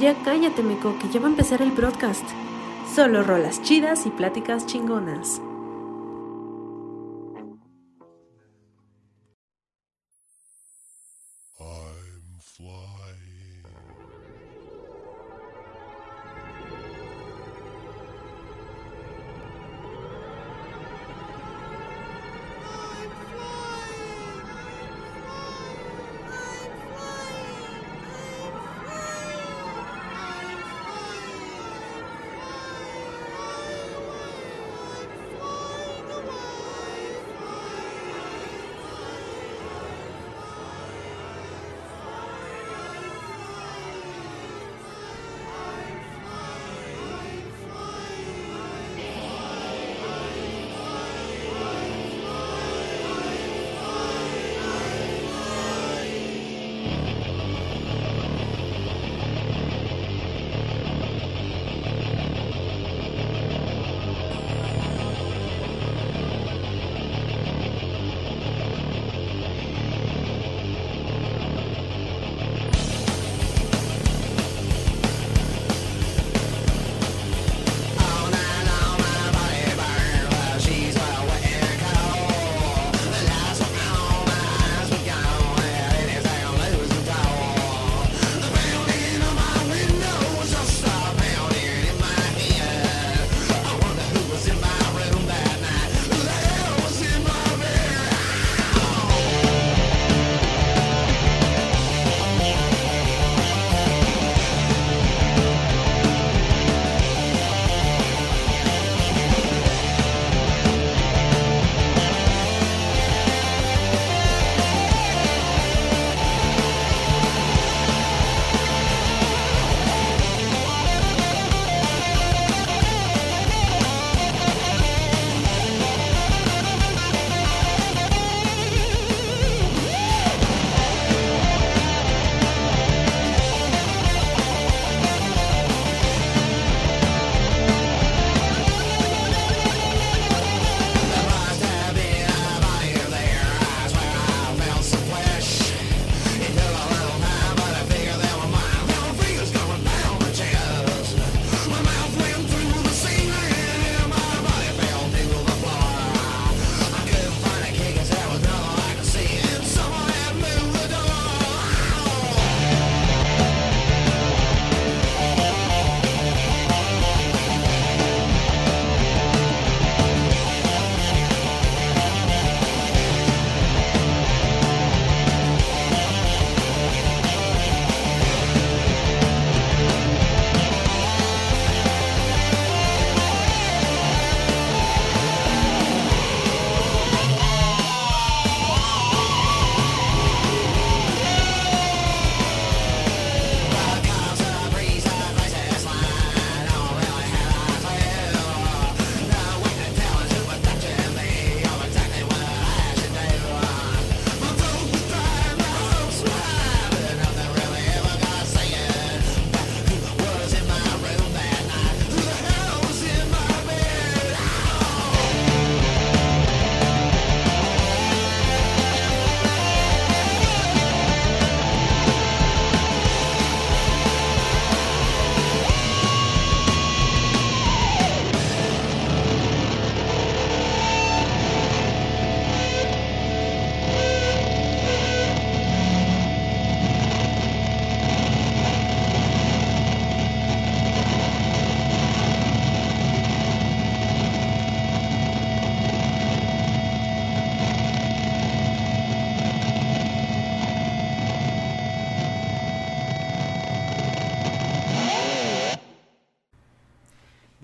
Ya cállate, Meco, que ya va a empezar el broadcast. Solo rolas chidas y pláticas chingonas.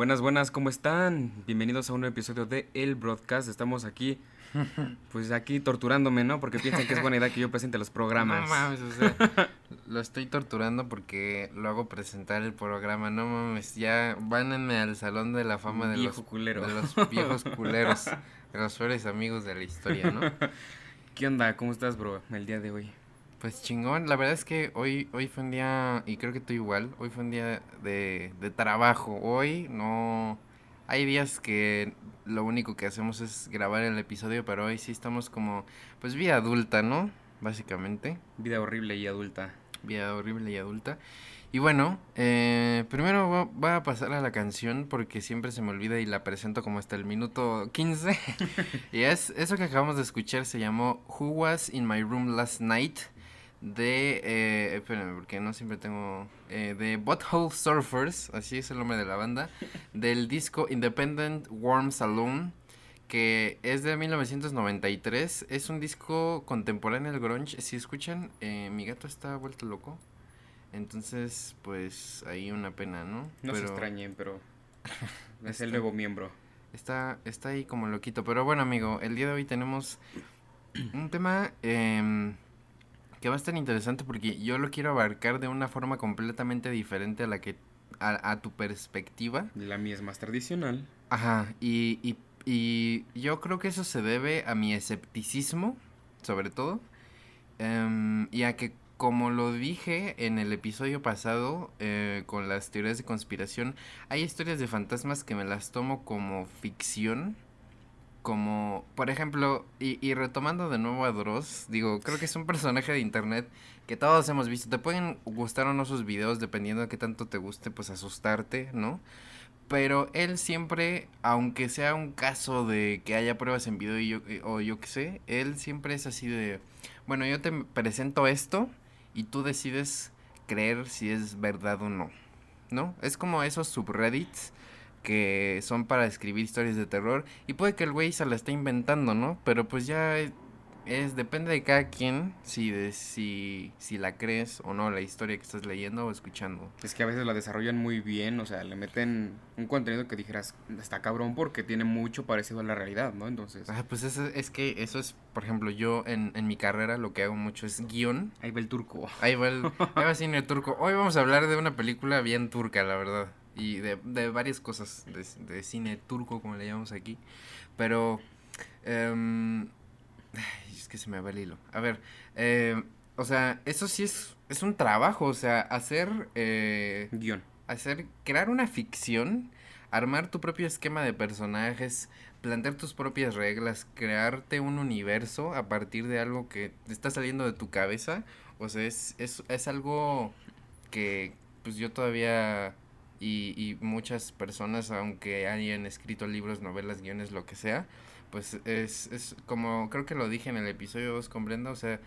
Buenas, buenas, ¿cómo están? Bienvenidos a un nuevo episodio de El Broadcast. Estamos aquí, pues aquí torturándome, ¿no? Porque piensan que es buena idea que yo presente los programas. No mames, o sea, lo estoy torturando porque lo hago presentar el programa. No mames, ya vánenme al salón de la fama de los, culero. de los viejos culeros, de los peores amigos de la historia, ¿no? ¿Qué onda? ¿Cómo estás, bro? El día de hoy. Pues chingón, la verdad es que hoy, hoy fue un día, y creo que tú igual, hoy fue un día de, de trabajo. Hoy no... Hay días que lo único que hacemos es grabar el episodio, pero hoy sí estamos como, pues vida adulta, ¿no? Básicamente. Vida horrible y adulta. vida horrible y adulta. Y bueno, eh, primero va- voy a pasar a la canción porque siempre se me olvida y la presento como hasta el minuto 15. y es eso que acabamos de escuchar se llamó Who Was in My Room Last Night de, eh, espérame, porque no siempre tengo, eh, de Butthole Surfers, así es el nombre de la banda, del disco Independent Warm Saloon, que es de 1993, es un disco contemporáneo del grunge, si escuchan, eh, mi gato está vuelto loco, entonces, pues, ahí una pena, ¿no? No se extrañen, pero es Está- el nuevo miembro. Está, está ahí como loquito. Pero bueno, amigo, el día de hoy tenemos un tema em, que va a estar interesante porque yo lo quiero abarcar de una forma completamente diferente a la que a, a tu perspectiva. La mía es más tradicional. Ajá, y, y, y yo creo que eso se debe a mi escepticismo, sobre todo, em, y a que como lo dije en el episodio pasado eh, con las teorías de conspiración, hay historias de fantasmas que me las tomo como ficción, como, por ejemplo, y, y retomando de nuevo a Dross, digo, creo que es un personaje de internet que todos hemos visto, te pueden gustar o no sus videos dependiendo de qué tanto te guste, pues asustarte, ¿no? Pero él siempre, aunque sea un caso de que haya pruebas en video y yo, eh, o yo qué sé, él siempre es así de, bueno, yo te presento esto y tú decides creer si es verdad o no, ¿no? Es como esos subreddits que son para escribir historias de terror y puede que el güey se la esté inventando, ¿no? Pero pues ya es, es- depende de cada quien si, de, si, si la crees o no la historia que estás leyendo o escuchando. Es que a veces la desarrollan muy bien, o sea, le meten un contenido que dijeras, está cabrón porque tiene mucho parecido a la realidad, ¿no? Entonces, Ah, pues eso, es que eso es, por ejemplo, yo en, en mi carrera lo que hago mucho es guion. ahí va el turco. Ahí va el, ahí va cine turco. Hoy vamos a hablar de una película bien turca, la verdad. Y de, de varias cosas de, de cine turco, como le llamamos aquí. Pero, em, es que se me va el hilo. A ver, em, o sea, eso sí es, es un trabajo, o sea, hacer... eh, Guión. hacer, crear una ficción, armar tu propio esquema de personajes, plantear tus propias reglas, crearte un universo a partir de algo que te está saliendo de tu cabeza, o sea, es, es, es algo que pues yo todavía y, y muchas personas, aunque hayan escrito libros, novelas, guiones, lo que sea, pues es, es como creo que lo dije en el episodio 2 con Brenda, o sea,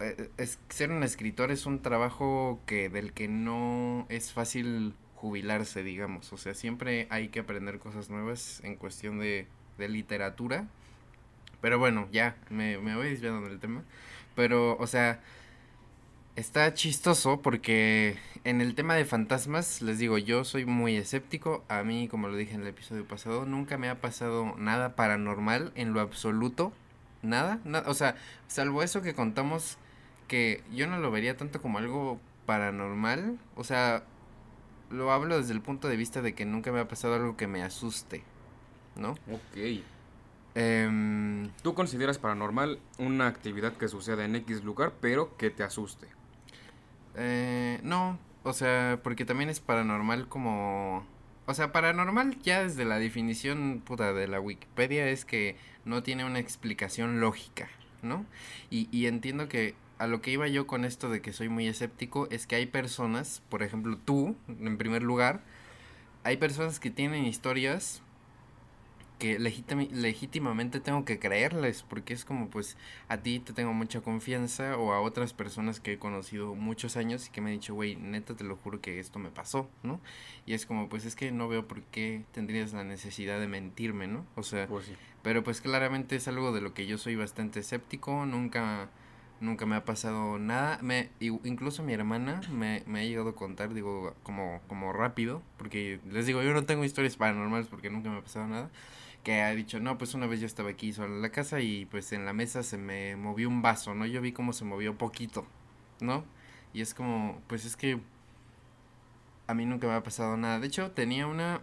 eh, es, ser un escritor es un trabajo que del que no es fácil jubilarse, digamos. O sea, siempre hay que aprender cosas nuevas en cuestión de, de literatura. Pero bueno, ya, me, me voy desviando del tema. Pero, o sea, está chistoso porque en el tema de fantasmas, les digo, yo soy muy escéptico. A mí, como lo dije en el episodio pasado, nunca me ha pasado nada paranormal en lo absoluto. Nada, nada. O sea, salvo eso que contamos que yo no lo vería tanto como algo paranormal. O sea, lo hablo desde el punto de vista de que nunca me ha pasado algo que me asuste, ¿no? Ok. Em, ¿Tú consideras paranormal una actividad que suceda en X lugar, pero que te asuste? Eh, no, o sea, porque también es paranormal como... O sea, paranormal ya desde la definición puta de la Wikipedia es que no tiene una explicación lógica, ¿no? Y, y entiendo que a lo que iba yo con esto de que soy muy escéptico es que hay personas, por ejemplo tú, en primer lugar, hay personas que tienen historias que legítimamente tengo que creerles, porque es como pues a ti te tengo mucha confianza o a otras personas que he conocido muchos años y que me han dicho, güey, neta te lo juro que esto me pasó, ¿no? Y es como pues es que no veo por qué tendrías la necesidad de mentirme, ¿no? O sea, Pues sí. pero pues claramente es algo de lo que yo soy bastante escéptico, nunca nunca me ha pasado nada, me incluso mi hermana me, me ha llegado a contar, digo, como como rápido, porque les digo, yo no tengo historias paranormales porque nunca me ha pasado nada, que ha dicho, "No, pues una vez yo estaba aquí sola en la casa y pues en la mesa se me movió un vaso, ¿no? Yo vi cómo se movió poquito, ¿no? Y es como, pues es que a mí nunca me ha pasado nada. De hecho, tenía una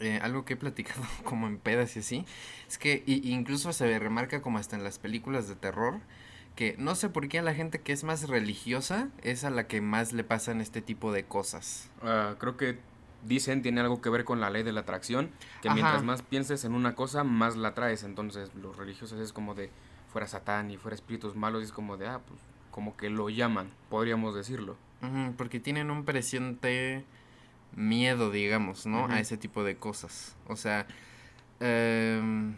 eh, algo que he platicado como en pedas y así, es que i- incluso se remarca como hasta en las películas de terror, que no sé por qué a la gente que es más religiosa es a la que más le pasan este tipo de cosas. Ah, creo que dicen tiene algo que ver con la ley de la atracción, que Ajá. mientras más pienses en una cosa, más la traes. Entonces, los religiosos es como de fuera Satán y fuera espíritus malos, y es como de, ah, pues como que lo llaman, podríamos decirlo. Porque tienen un presente miedo, digamos, ¿no? A ese tipo de cosas. O sea, em,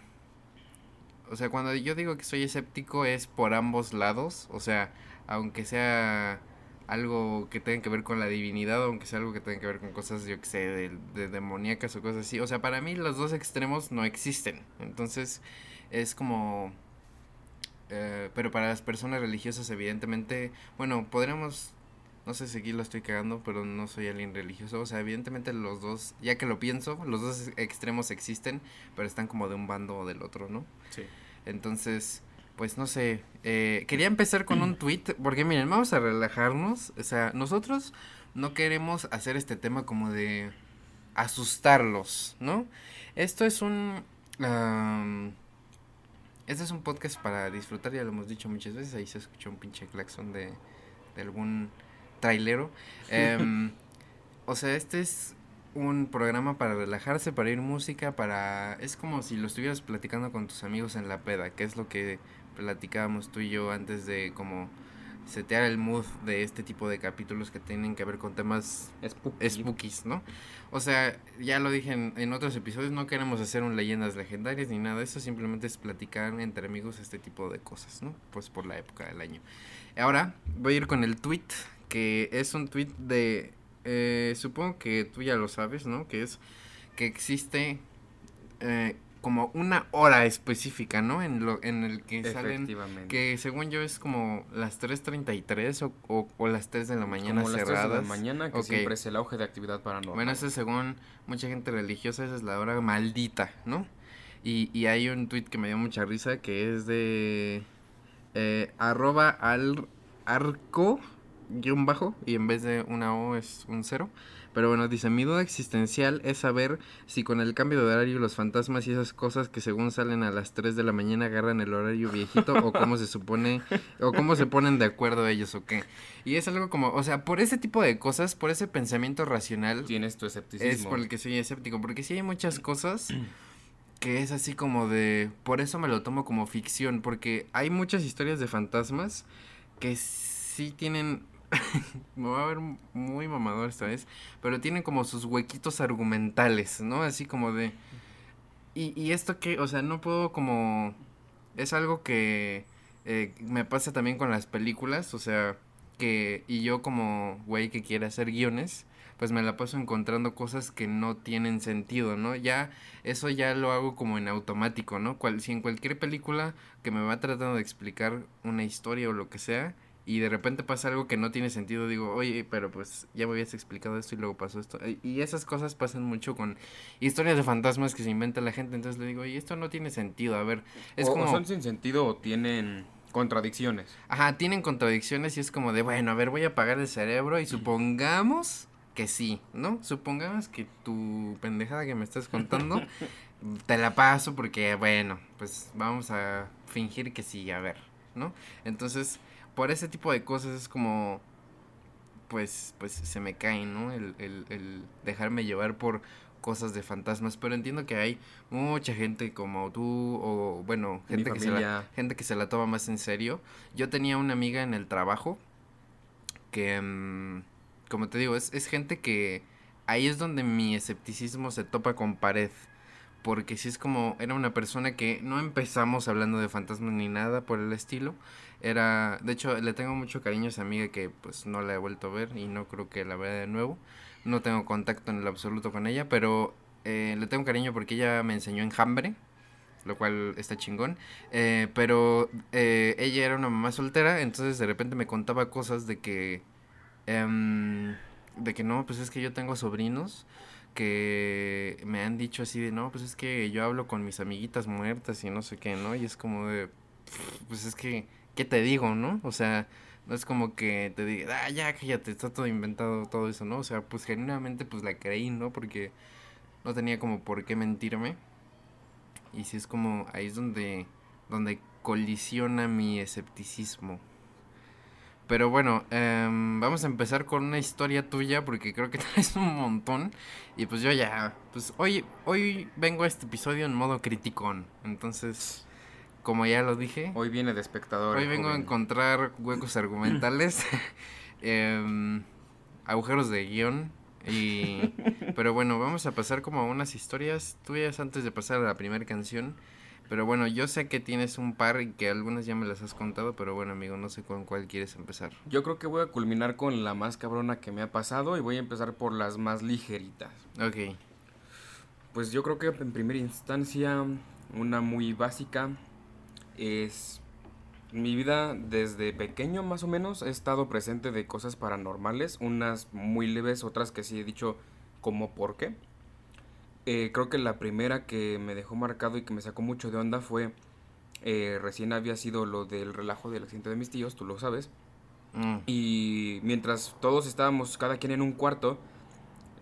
o sea, cuando yo digo que soy escéptico es por ambos lados. O sea, aunque sea algo que tenga que ver con la divinidad, aunque sea algo que tenga que ver con cosas, yo que sé, de, de demoníacas o cosas así. O sea, para mí los dos extremos no existen. Entonces, es como... eh, pero para las personas religiosas, evidentemente, bueno, podríamos no sé si aquí lo estoy cagando, pero no soy alguien religioso. O sea, evidentemente los dos, ya que lo pienso, los dos extremos existen, pero están como de un bando o del otro, ¿no? Sí. Entonces, pues no sé. eh, quería empezar con un tweet, porque miren, vamos a relajarnos. O sea, nosotros no queremos hacer este tema como de asustarlos, ¿no? Esto es un... este es un podcast para disfrutar, ya lo hemos dicho muchas veces. Ahí se escuchó un pinche claxon de, de algún trailero. Em, o sea, este es un programa para relajarse, para ir música, para... Es como si lo estuvieras platicando con tus amigos en la peda, que es lo que platicábamos tú y yo antes de como setear el mood de este tipo de capítulos que tienen que ver con temas Spooky. spookies, ¿no? O sea, ya lo dije en, en otros episodios, no queremos hacer un leyendas legendarias ni nada de eso, simplemente es platicar entre amigos este tipo de cosas, ¿no? Pues por la época del año. Ahora voy a ir con el tweet, que es un tweet de, eh, supongo que tú ya lo sabes, ¿no? Que es que existe eh, como una hora específica, ¿no? En, lo, en el que salen que según yo es como las 3.33 o, o, o las 3 de la mañana Como las 3 cerradas. de la mañana, que siempre es el auge de actividad paranormal. Bueno, eso es según mucha gente religiosa, esa es la hora maldita, ¿no? Y, y hay un tweet que me dio mucha risa que es de eh, arroba al arco guion bajo y en vez de una O es un cero. Pero bueno, dice, mi duda existencial es saber si con el cambio de horario los fantasmas y esas cosas que según salen a las 3 de la mañana agarran el horario viejito o cómo se supone, o cómo se ponen de acuerdo ellos o qué. Y es algo como, o sea, por ese tipo de cosas, por ese pensamiento racional, Tienes tu escepticismo. es por el que soy escéptico, porque sí hay muchas cosas que es así como de, por eso me lo tomo como ficción, porque hay muchas historias de fantasmas que sí tienen, me va a ver muy mamador esta vez, pero tienen como sus huequitos argumentales, ¿no? Así como de, y, y esto que, o sea, no puedo como, es algo que eh, me pasa también con las películas, o sea, que, y yo como güey que quiere hacer guiones, pues me la paso encontrando cosas que no tienen sentido, ¿no? Ya, eso ya lo hago como en automático, ¿no? Cual, si en cualquier película que me va tratando de explicar una historia o lo que sea, y de repente pasa algo que no tiene sentido, digo, oye, pero pues ya me habías explicado esto y luego pasó esto. Y- esas cosas pasan mucho con historias de fantasmas que se inventa la gente, entonces le digo, oye, esto no tiene sentido, a ver, es o, o como... son sin sentido o tienen contradicciones. Ajá, tienen contradicciones y es como de, bueno, a ver, voy a apagar el cerebro y supongamos que sí, ¿no? Supongamos que tu pendejada que me estás contando te la paso porque, bueno, pues vamos a fingir que sí, a ver, ¿no? Entonces, por ese tipo de cosas es como, pues, pues se me cae, ¿no? El, el, el dejarme llevar por cosas de fantasmas, pero entiendo que hay mucha gente como tú o, bueno, gente que se la gente que se la toma más en serio. Yo tenía una amiga en el trabajo que, mm, como te digo, es, es gente que ahí es donde mi escepticismo se topa con pared. Porque si es como, era una persona que no empezamos hablando de fantasmas ni nada por el estilo. Era, de hecho, le tengo mucho cariño a esa amiga que pues no la he vuelto a ver y no creo que la vea de nuevo. No tengo contacto en el absoluto con ella, pero eh, le tengo cariño porque ella me enseñó enjambre, lo cual está chingón. Eh, pero eh, ella era una mamá soltera, entonces de repente me contaba cosas de que... em, de que no, pues es que yo tengo sobrinos que me han dicho así de, no, pues es que yo hablo con mis amiguitas muertas y no sé qué, ¿no? Y es como de, pues es que, ¿qué te digo, no? O sea, no es como que te diga, ah, ya, cállate, está todo inventado, todo eso, ¿no? O sea, pues genuinamente pues la creí, ¿no? Porque no tenía como por qué mentirme. Y sí es como, ahí es donde, donde colisiona mi escepticismo. Pero bueno, em, vamos a empezar con una historia tuya porque creo que traes un montón. Y pues yo ya, pues hoy, hoy vengo a este episodio en modo criticón. Entonces, como ya lo dije, Hoy viene de espectador. hoy vengo a encontrar huecos argumentales, em, agujeros de guion. Y, pero bueno, vamos a pasar como a unas historias tuyas antes de pasar a la primera canción. Pero bueno, yo sé que tienes un par y que algunas ya me las has contado, pero bueno, amigo, no sé con cuál quieres empezar. Yo creo que voy a culminar con la más cabrona que me ha pasado y voy a empezar por las más ligeritas. Ok. Pues yo creo que en primera instancia, una muy básica es mi vida desde pequeño más o menos he estado presente de cosas paranormales, unas muy leves, otras que sí he dicho como por qué. Eh, creo que la primera que me dejó marcado y que me sacó mucho de onda fue eh, recién había sido lo del relajo del accidente de mis tíos, tú lo sabes. Mm, Y mientras todos estábamos cada quien en un cuarto,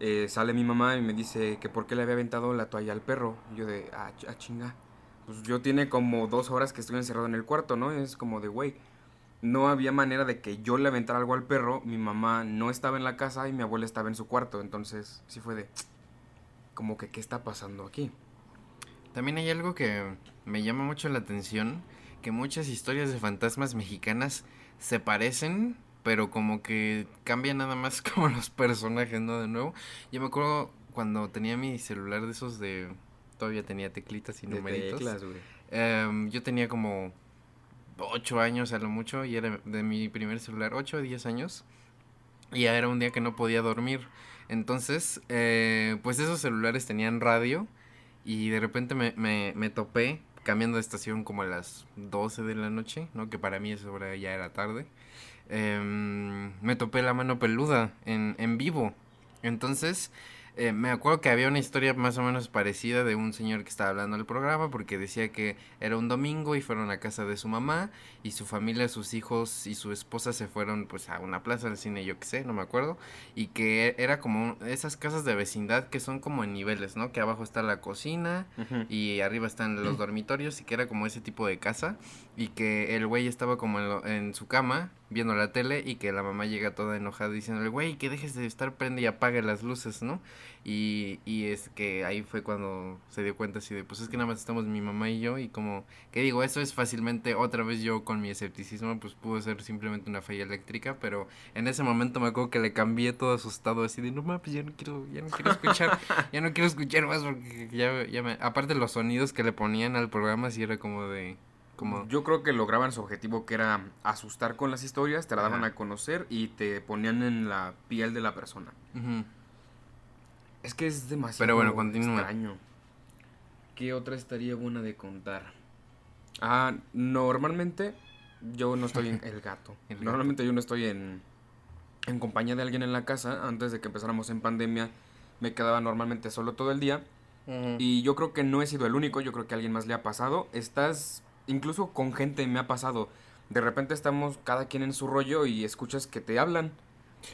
eh, sale mi mamá y me dice que por qué le había aventado la toalla al perro. Y yo de, ah, ch- ah, chinga. Pues yo tiene como dos horas que estoy encerrado en el cuarto, ¿no? Es como de, güey, no había manera de que yo le aventara algo al perro. Mi mamá no estaba en la casa y mi abuela estaba en su cuarto. Entonces, sí fue de, como que, ¿qué está pasando aquí? También hay algo que me llama mucho la atención, que muchas historias de fantasmas mexicanas se parecen, pero como que cambian nada más como los personajes, ¿no? De nuevo. Yo me acuerdo cuando tenía mi celular de esos de... Todavía tenía teclitas y De numeritos. teclas. Em, yo tenía como 8 años a lo mucho y era de mi primer celular, 8 o 10 años. Y ya era un día que no podía dormir. Entonces, eh, pues esos celulares tenían radio y de repente me, me, me topé cambiando de estación como a las 12 de la noche, ¿no? Que para mí esa hora ya era tarde. Em, me topé la mano peluda en, en vivo. Entonces, eh, me acuerdo que había una historia más o menos parecida de un señor que estaba hablando del programa porque decía que era un domingo y fueron a casa de su mamá y su familia, sus hijos y su esposa se fueron pues a una plaza del cine, yo qué sé, no me acuerdo, y que era como esas casas de vecindad que son como en niveles, ¿no? Que abajo está la cocina y arriba están los dormitorios y que era como ese tipo de casa y que el güey estaba como en, lo- en su cama viendo la tele y que la mamá llega toda enojada diciéndole, güey, que dejes de estar prende y apague las luces, ¿no? Y, y es que ahí fue cuando se dio cuenta así de, pues es que nada más estamos mi mamá y yo y como, que digo, eso es fácilmente, otra vez yo con mi escepticismo, pues pudo ser simplemente una falla eléctrica, pero en ese momento me acuerdo que le cambié todo asustado así de, no mames, ya no quiero, ya no quiero escuchar, ya no quiero escuchar más porque ya, ya me, aparte los sonidos que le ponían al programa sí era como de, como, Yo creo que lograban su objetivo que era asustar con las historias, te la daban Ajá. a conocer y te ponían en la piel de la persona. Es que es demasiado Pero bueno, continúa. extraño. ¿Qué otra estaría buena de contar? Ah, normalmente yo no estoy en el gato. El gato. Normalmente yo no estoy en, en compañía de alguien en la casa. Antes de que empezáramos en pandemia, me quedaba normalmente solo todo el día. Y yo creo que no he sido el único, yo creo que a alguien más le ha pasado. Estás, incluso con gente me ha pasado. De repente estamos cada quien en su rollo y escuchas que te hablan.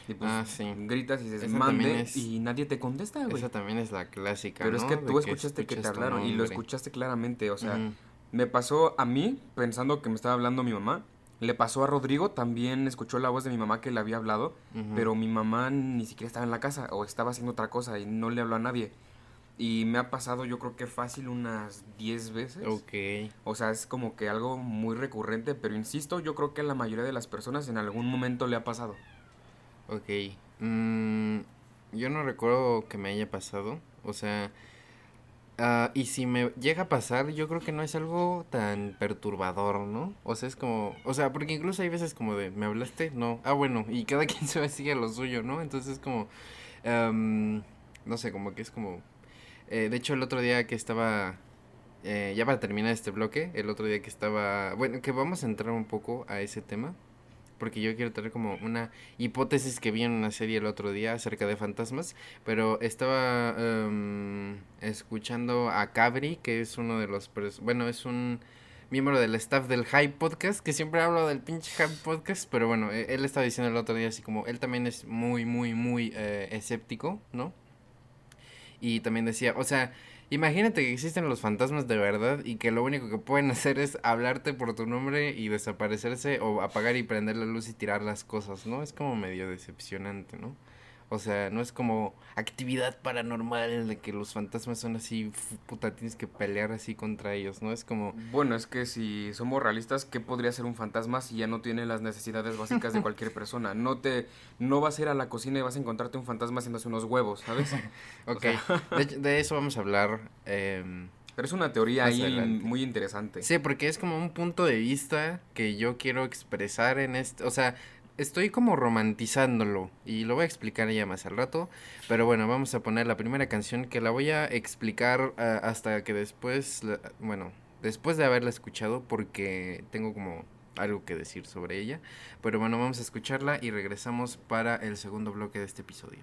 Y pues Ah, sí. gritas y dices, mande, es- y nadie te contesta, güey. Esa también es la clásica, Pero es que tú escuchaste que te hablaron y lo escuchaste claramente. O sea, me pasó a mí pensando que me estaba hablando mi mamá. Le pasó a Rodrigo, también escuchó la voz de mi mamá que le había hablado. Pero mi mamá ni siquiera estaba en la casa o estaba haciendo otra cosa y no le habló a nadie. Y me ha pasado yo creo que fácil unas 10 veces. Ok. O sea, es como que algo muy recurrente, pero insisto, yo creo que a la mayoría de las personas en algún momento le ha pasado. Ok. Mm, yo no recuerdo que me haya pasado. O sea, ah, y si me llega a pasar, yo creo que no es algo tan perturbador, ¿no? O sea, es como, o sea, porque incluso hay veces como de, ¿me hablaste? No. Ah, bueno, y cada quien se va sigue a lo suyo, ¿no? Entonces es como, no sé, como que es como, eh, de hecho el otro día que estaba, eh, ya para terminar este bloque, el otro día que estaba, bueno, que vamos a entrar un poco a ese tema. Porque yo quiero tener como una hipótesis que vi en una serie el otro día acerca de fantasmas. Pero estaba em, escuchando a Cabri, que es uno de los... Bueno, es un miembro del staff del Hype Podcast, que siempre hablo del pinche Hype Podcast. Pero bueno, e- él estaba diciendo el otro día así como... Él también es muy, muy, muy eh, escéptico, ¿no? Y también decía, o sea, imagínate que existen los fantasmas de verdad y que lo único que pueden hacer es hablarte por tu nombre y desaparecerse o apagar y prender la luz y tirar las cosas, ¿no? Es como medio decepcionante, ¿no? O sea, no es como actividad paranormal de que los fantasmas son así, puta, tienes que pelear así contra ellos, ¿no? Es como, Bueno, es que si somos realistas, ¿qué podría ser un fantasma si ya no tiene las necesidades básicas de cualquier persona? No te, no vas a ir a la cocina y vas a encontrarte un fantasma haciéndose unos huevos, ¿sabes? ok, de, de eso vamos a hablar. em, Pero es una teoría ahí adelante. muy interesante. Sí, porque es como un punto de vista que yo quiero expresar en este, o sea, estoy como romantizándolo y lo voy a explicar ya más al rato, pero bueno, vamos a poner la primera canción que la voy a explicar ah, hasta que después, bueno, después de haberla escuchado porque tengo como algo que decir sobre ella, pero bueno, vamos a escucharla y regresamos para el segundo bloque de este episodio.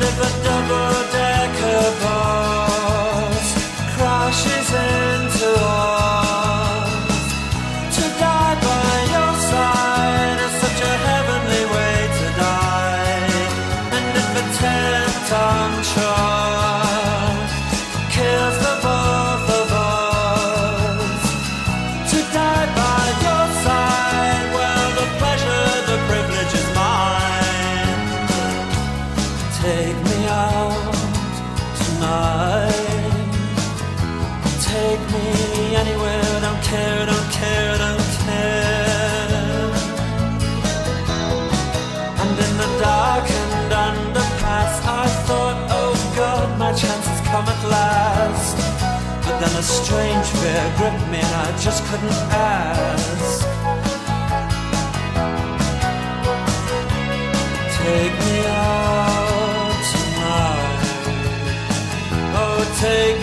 live a double decker bar. A strange fear gripped me and I just couldn't ask. Take me out tonight. Oh, take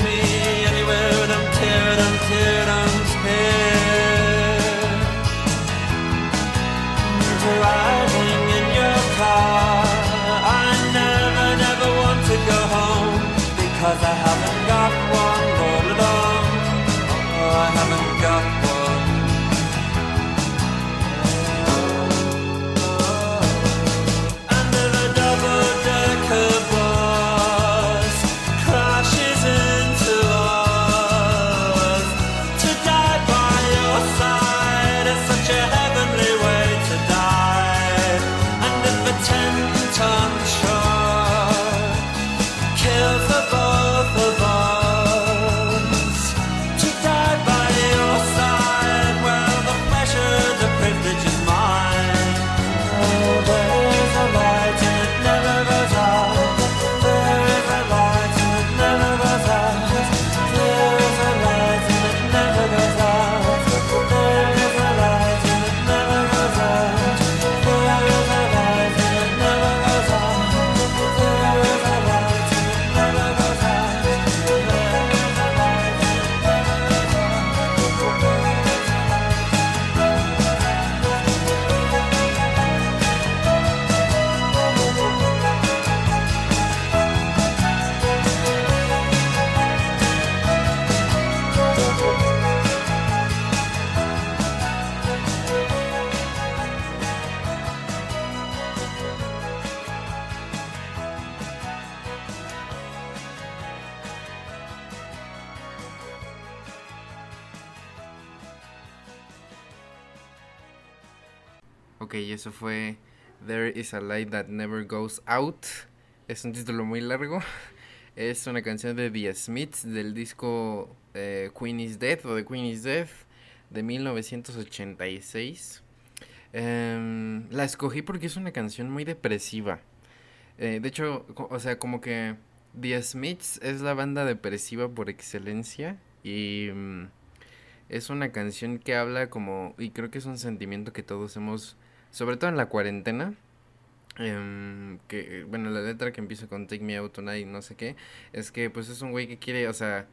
Ok, eso fue There is a Light That Never Goes Out. Es un título muy largo. Es una canción de The Smiths del disco eh, Queen is Dead o The Queen is Dead de 1986. Em, la escogí porque es una canción muy depresiva. Eh, de hecho, o sea, como que The Smiths es la banda depresiva por excelencia y mm, es una canción que habla como, y creo que es un sentimiento que todos hemos, sobre todo en la cuarentena, em, que, bueno, la letra que empieza con Take Me Out Tonight, no sé qué, es que pues es un güey que quiere, o sea,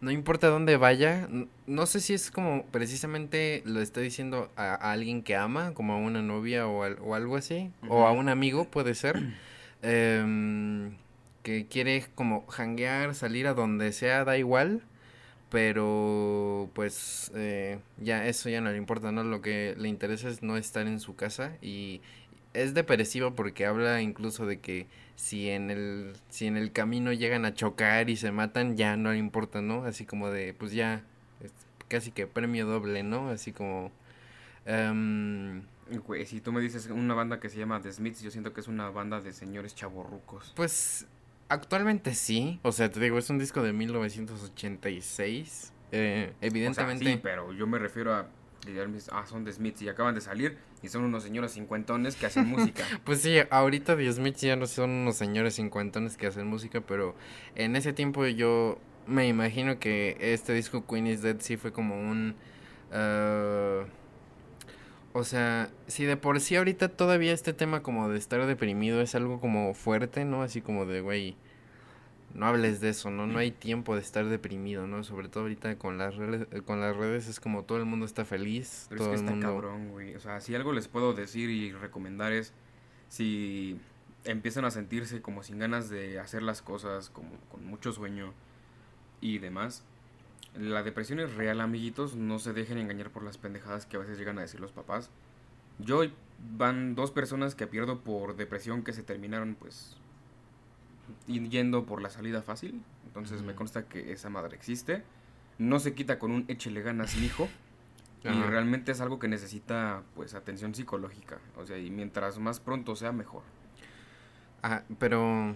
no importa dónde vaya, no sé si es como precisamente lo está diciendo a, a alguien que ama, como a una novia o, al- o algo así, o a un amigo, puede ser, em, que quiere como janguear, salir a donde sea, da igual, pero pues eh, ya eso ya no le importa, ¿no? Lo que le interesa es no estar en su casa y es depresivo porque habla incluso de que si en el si en el camino llegan a chocar y se matan ya no le importa, ¿no? Así como de pues ya casi que premio doble, ¿no? Así como Güey, si tú me dices una banda que se llama The Smiths, yo siento que es una banda de señores chavorrucos. Pues actualmente sí, o sea, te digo, es un disco de 1986. Eh, O sea, evidentemente, sí, pero yo me refiero a... Ah, son The Smiths y acaban de salir y son unos señores cincuentones que hacen música. pues sí, ahorita The Smiths ya no son unos señores cincuentones que hacen música, pero en ese tiempo yo me imagino que este disco Queen is Dead sí fue como un... ah, o sea, si de por sí ahorita todavía este tema como de estar deprimido es algo como fuerte, ¿no? Así como de, güey, no hables de eso, ¿no? No hay tiempo de estar deprimido, ¿no? Sobre todo ahorita con las redes, con las redes es como todo el mundo está feliz, Pero es que el está mundo... cabrón, güey. O sea, si algo les puedo decir y recomendar es si empiezan a sentirse como sin ganas de hacer las cosas, como con mucho sueño y demás. La depresión es real, amiguitos. No se dejen engañar por las pendejadas que a veces llegan a decir los papás. Yo van dos personas que pierdo por depresión que se terminaron pues yendo por la salida fácil. Entonces me consta que esa madre existe. No se quita con un échele ganas, mijo. Y realmente es algo que necesita pues atención psicológica. O sea, y mientras más pronto sea, mejor. Ah, pero,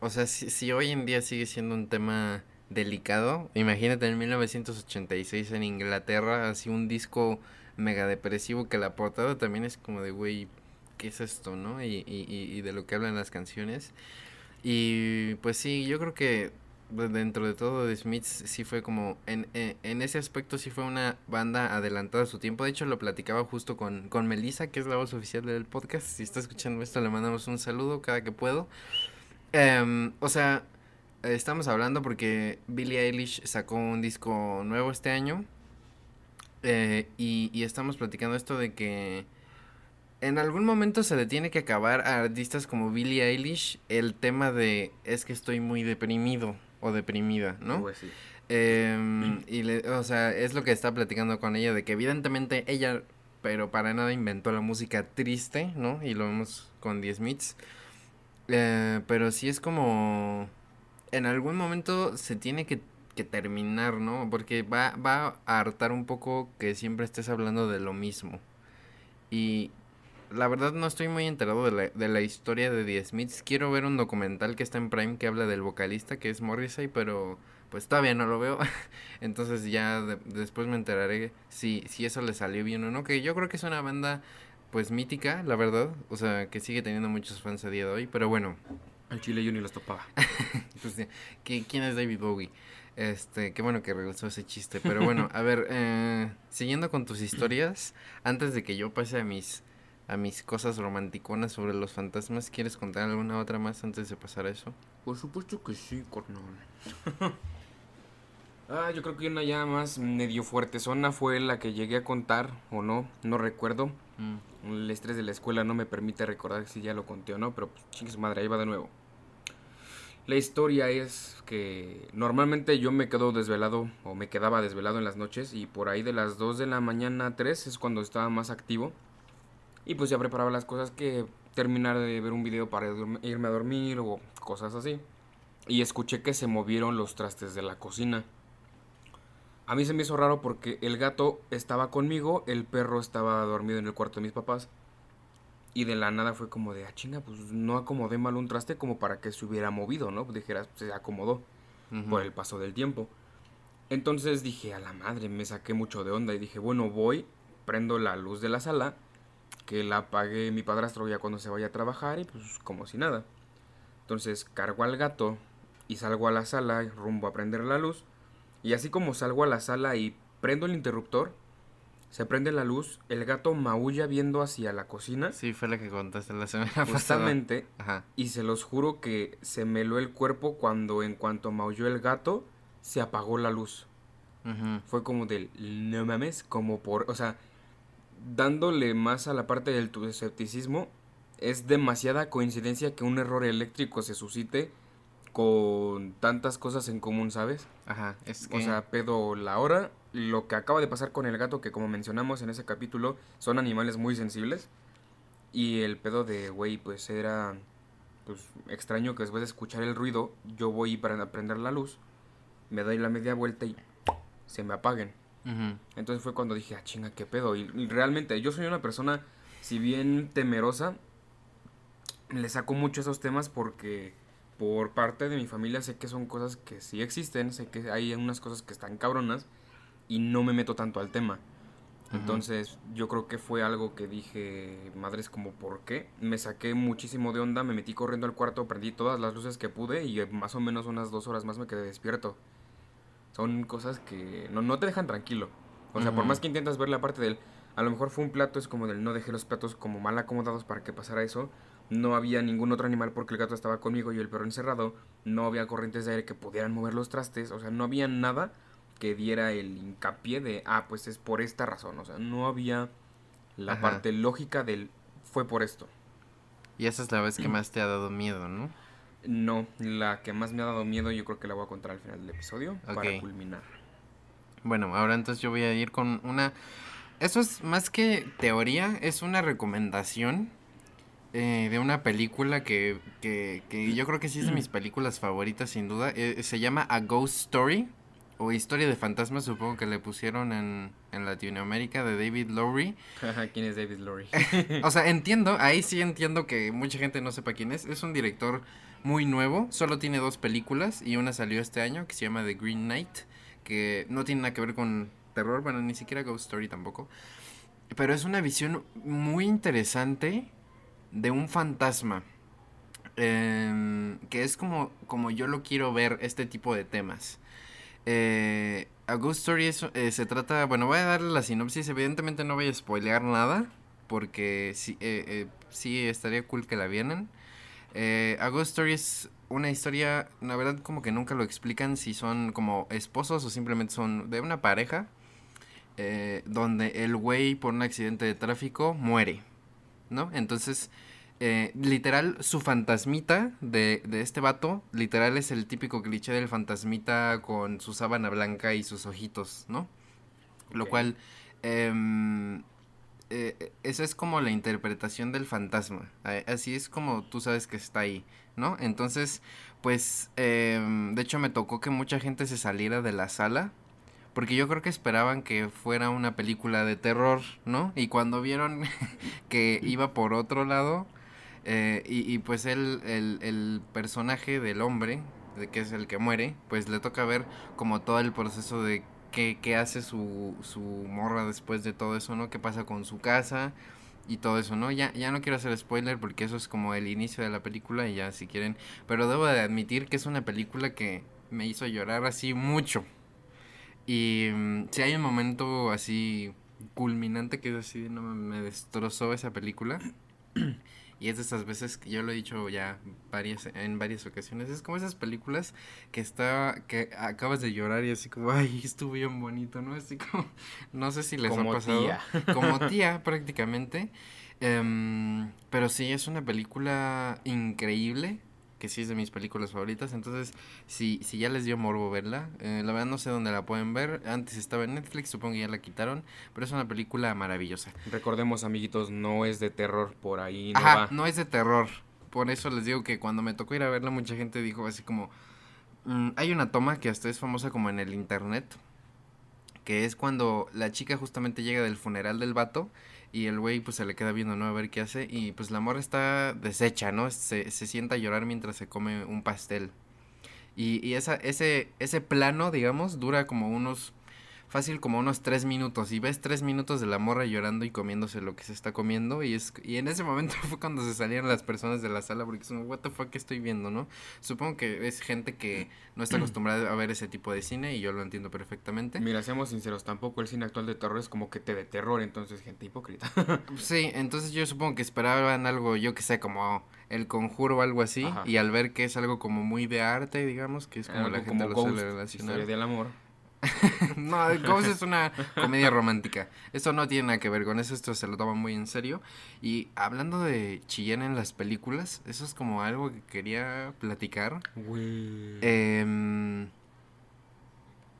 o sea, si, si hoy en día sigue siendo un tema delicado, imagínate en 1986 en Inglaterra, así un disco mega depresivo que la portada también es como de, güey, ¿qué es esto, no? Y, y, y, de lo que hablan las canciones. Y pues sí, yo creo que de- dentro de todo The Smiths sí fue como, en, en, en ese aspecto sí fue una banda adelantada a su tiempo. De hecho, lo platicaba justo con, con Melissa, que es la voz oficial del podcast. Si está escuchando esto, le mandamos un saludo cada que puedo. Em, o sea, estamos hablando porque Billie Eilish sacó un disco nuevo este año. eh, y, y estamos platicando esto de que en algún momento se le tiene que acabar a artistas como Billie Eilish el tema de es que estoy muy deprimido o deprimida, ¿no? Pues sí. Em, y le, o sea, es lo que está platicando con ella, de que evidentemente ella, pero para nada inventó la música triste, ¿no? Y lo vemos con The Smiths. Eh, pero sí es como, en algún momento se tiene que, que terminar, ¿no? Porque va, va a hartar un poco que siempre estés hablando de lo mismo. Y la verdad no estoy muy enterado de la, de la historia de The Smiths. Quiero ver un documental que está en Prime que habla del vocalista, que es Morrissey, pero pues todavía no lo veo. Entonces ya de- después me enteraré si, si eso le salió bien o no. Que yo creo que es una banda pues mítica, la verdad. O sea, que sigue teniendo muchos fans a día de hoy. Pero bueno, Al chile yo ni los topaba. pues, sí, ¿qui- ¿quién es David Bowie? Este, qué bueno que regresó ese chiste. Pero bueno, a ver, eh, siguiendo con tus historias, antes de que yo pase a mis a mis cosas romanticonas sobre los fantasmas, ¿quieres contar alguna otra más antes de pasar a eso? Por supuesto que sí, cornón. ah, yo creo que una ya más medio fuerte zona fue la que llegué a contar, o no, no recuerdo. Mm, El estrés de la escuela no me permite recordar si ya lo conté o no, pero pues, chingue su madre, ahí va de nuevo. La historia es que normalmente yo me quedo desvelado o me quedaba desvelado en las noches y por ahí de las 2 de la mañana a 3 es cuando estaba más activo. Y pues ya preparaba las cosas que terminar de ver un video para irme a dormir o cosas así. Y escuché que se movieron los trastes de la cocina. A mí se me hizo raro porque el gato estaba conmigo, el perro estaba dormido en el cuarto de mis papás. Y de la nada fue como de, ah, chinga, pues no acomodé mal un traste como para que se hubiera movido, ¿no? Dijeras, se acomodó por el paso del tiempo. Entonces dije, a la madre, me saqué mucho de onda y dije, bueno, voy, prendo la luz de la sala que la apague mi padrastro ya cuando se vaya a trabajar y pues como si nada. Entonces cargo al gato y salgo a la sala rumbo a prender la luz. Y así como salgo a la sala y prendo el interruptor, se prende la luz, el gato maulla viendo hacia la cocina. Sí, fue la que contaste la semana pasada. Justamente, Ajá. y se los juro que se me heló el cuerpo cuando en cuanto maulló el gato, se apagó la luz. Fue como del, no mames, como por, o sea, dándole más a la parte del tu escepticismo, es demasiada coincidencia que un error eléctrico se suscite con tantas cosas en común, ¿sabes? Ajá. Es que. O sea, pedo la hora, lo que acaba de pasar con el gato, que como mencionamos en ese capítulo, son animales muy sensibles. Y el pedo de, güey, pues era pues, extraño que después de escuchar el ruido, yo voy para prender la luz, me doy la media vuelta y se me apaguen. Ujú. Entonces fue cuando dije, ah, chinga, qué pedo. Y, y realmente, yo soy una persona, si bien temerosa, le saco mucho esos temas porque por parte de mi familia sé que son cosas que sí existen, sé que hay unas cosas que están cabronas y no me meto tanto al tema. Entonces yo creo que fue algo que dije, madres, como por qué. Me saqué muchísimo de onda, me metí corriendo al cuarto, prendí todas las luces que pude y más o menos unas dos horas más me quedé despierto. Son cosas que no, no te dejan tranquilo. O sea, por más que intentas ver la parte del, a lo mejor fue un plato, es como del no dejé los platos como mal acomodados para que pasara eso. No había ningún otro animal porque el gato estaba conmigo y el perro encerrado. No había corrientes de aire que pudieran mover los trastes. O sea, no había nada que diera el hincapié de, ah, pues es por esta razón. O sea, no había la Ajá. parte lógica del, fue por esto. Y esa es la vez que más te ha dado miedo, ¿no? No, la que más me ha dado miedo yo creo que la voy a contar al final del episodio para culminar. Bueno, ahora entonces yo voy a ir con una... Eso es más que teoría, es una recomendación eh, de una película que, que, que yo creo que sí es de mis películas favoritas sin duda. Eh, se llama A Ghost Story o Historia de Fantasmas, supongo que le pusieron en, en Latinoamérica de David Lowry. ¿Quién es David Lowry? O sea, entiendo, ahí sí entiendo que mucha gente no sepa quién es. Es un director muy nuevo, solo tiene dos películas y una salió este año que se llama The Green Knight, que no tiene nada que ver con terror, bueno, ni siquiera Ghost Story tampoco. Pero es una visión muy interesante de un fantasma. em, que es como, como yo lo quiero ver este tipo de temas. Eh, a Ghost Story es- eh, se trata, bueno, voy a darle la sinopsis, evidentemente no voy a spoilear nada, porque sí, eh, eh, estaría cool que la vieran. Eh, a Ghost Story es una historia, la verdad como que nunca lo explican si son como esposos o simplemente son de una pareja, donde el güey por un accidente de tráfico muere, ¿no? Entonces, eh, literal, su fantasmita de, de este vato, literal es el típico cliché del fantasmita con su sábana blanca y sus ojitos, ¿no? Lo cual, em, eh, esa es como la interpretación del fantasma. eh, Así es como tú sabes que está ahí, ¿no? Entonces, pues, em, de hecho me tocó que mucha gente se saliera de la sala. Porque yo creo que esperaban que fuera una película de terror, ¿no? Y cuando vieron que iba por otro lado, eh, y, y pues él, el, el personaje del hombre, de que es el que muere, pues le toca ver como todo el proceso de qué, qué hace su, su morra después de todo eso, ¿no? ¿Qué pasa con su casa y todo eso, ¿no? Ya, ya no quiero hacer spoiler porque eso es como el inicio de la película y ya si quieren, pero debo de admitir que es una película que me hizo llorar así mucho. Y mm, si hay un momento así culminante que es así, no me, me destrozó esa película. Y es de esas veces que yo lo he dicho ya varias, en varias ocasiones. Es como esas películas que está, que acabas de llorar y así como, ay, estuvo bien bonito, ¿no? Así como, no sé si les Como ha pasado. tía. Como tía, prácticamente. Em, pero sí, es una película increíble, que sí es de mis películas favoritas. Entonces, si, si ya les dio morbo verla, eh, la verdad no sé dónde la pueden ver. Antes estaba en Netflix, supongo que ya la quitaron, pero es una película maravillosa. Recordemos, amiguitos, no es de terror, por ahí no Ajá, va. no es de terror. Por eso les digo que cuando me tocó ir a verla, mucha gente dijo así como... mm, hay una toma que hasta es famosa como en el internet, que es cuando la chica justamente llega del funeral del vato y el güey pues se le queda viendo, ¿no? A ver qué hace y pues la morra está deshecha, ¿no? Se, se sienta llorar mientras se come un pastel. Y, y esa, ese, ese plano, digamos, dura como unos fácil como unos tres minutos y ves tres minutos de la morra llorando y comiéndose lo que se está comiendo y es y en ese momento fue cuando se salieron las personas de la sala porque son what the fuck estoy viendo, ¿no? Supongo que es gente que no está acostumbrada a ver ese tipo de cine y yo lo entiendo perfectamente. Mira, seamos sinceros, tampoco el cine actual de terror es como que te de terror, entonces gente hipócrita. Sí, entonces yo supongo que esperaban algo, yo que sé, como el conjuro o algo así Ajá. y al ver que es algo como muy de arte, digamos, que es como Algo la gente lo Ghost, suele relacionar. Del amor. No, Ghost es una comedia romántica. Eso no tiene nada que ver con eso, esto se lo toma muy en serio. Y hablando de chillar en las películas, eso es como algo que quería platicar. Em,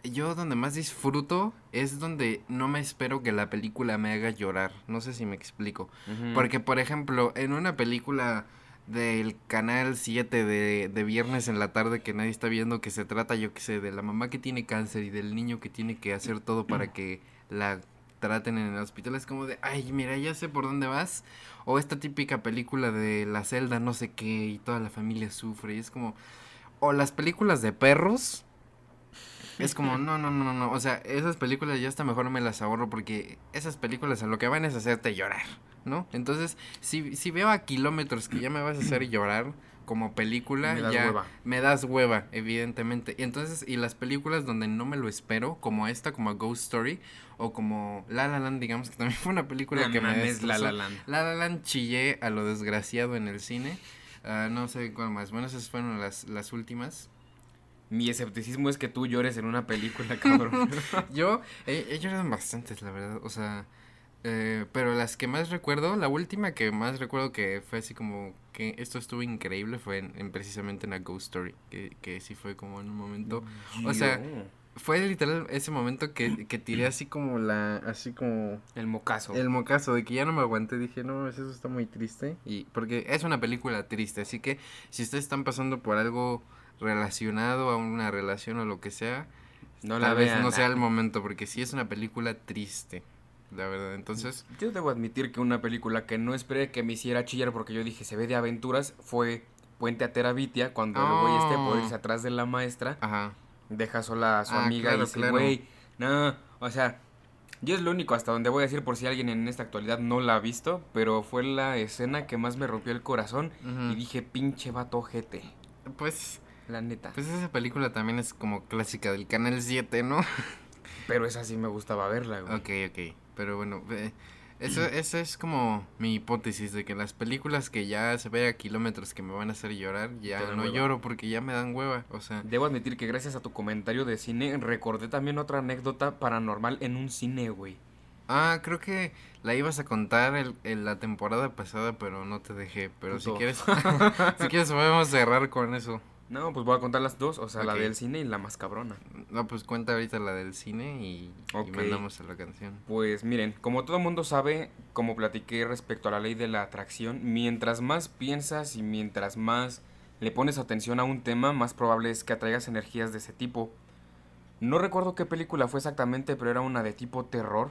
yo donde más disfruto es donde no me espero que la película me haga llorar. No sé si me explico. Porque, por ejemplo, en una película del canal 7 de, de viernes en la tarde que nadie está viendo, que se trata, yo que sé, de la mamá que tiene cáncer y del niño que tiene que hacer todo para que la traten en el hospital, es como de, ay, mira, ya sé por dónde vas. O esta típica película de la celda, no sé qué, y toda la familia sufre, y es como... O las películas de perros. Es como, no, no, no, no. O sea, esas películas ya hasta mejor me las ahorro porque esas películas a lo que van es hacerte llorar, ¿no? Entonces, si, si veo a kilómetros que ya me vas a hacer llorar como película, Me das ya hueva. me das hueva, evidentemente. Y entonces, y las películas donde no me lo espero, como esta, como Ghost Story, o como La La Land, digamos que también fue una película No que me mames, La destrozó. La Land. La La Land chillé a lo desgraciado en el cine. Ah, no sé cuál más. Bueno, esas fueron las, las últimas. Mi escepticismo es que tú llores en una película, cabrón. Yo he, he llorado bastantes, la verdad. O sea, eh, pero las que más recuerdo, la última que más recuerdo que fue así como que esto estuvo increíble fue en, en precisamente en A Ghost Story. Que, que sí fue como en un momento. O sea, fue literal ese momento que, que tiré así como la. Así como. el mocazo. El mocazo de que ya no me aguanté, dije, no, eso está muy triste. Y porque es una película triste, así que si ustedes están pasando por algo relacionado a una relación o lo que sea, No la tal vez no sea el momento, porque sí es una película triste, la verdad. Entonces, Yo debo admitir que una película que no esperé que me hiciera chillar porque yo dije se ve de aventuras fue Puente a Terabitia cuando el güey este por irse atrás de la maestra ajá. deja sola a su Ah, amiga claro, y dice claro. güey no o sea yo es lo único hasta donde voy a decir por si alguien en esta actualidad no la ha visto pero fue la escena que más me rompió el corazón y dije pinche vato ojete Pues, la neta pues esa película también es como clásica del Canal 7, ¿no? pero esa sí me gustaba verla güey Ok, ok. Pero bueno, eh, eso, esa es como mi hipótesis de que las películas que ya se ve a kilómetros que me van a hacer llorar, ya no hueva. lloro porque ya me dan hueva. O sea, Debo admitir que gracias a tu comentario de cine recordé también otra anécdota paranormal en un cine, güey. ah, creo que la ibas a contar el, el- la temporada pasada, pero no te dejé. Pero si quieres, si quieres podemos cerrar con eso. No, pues voy a contar las dos, o sea, la del cine y la más cabrona. No, pues cuenta ahorita la del cine y, y Ok. mandamos a la canción. Pues miren, como todo mundo sabe, como platiqué respecto a la ley de la atracción, mientras más piensas y mientras más le pones atención a un tema, más probable es que atraigas energías de ese tipo. No recuerdo qué película fue exactamente, pero era una de tipo terror,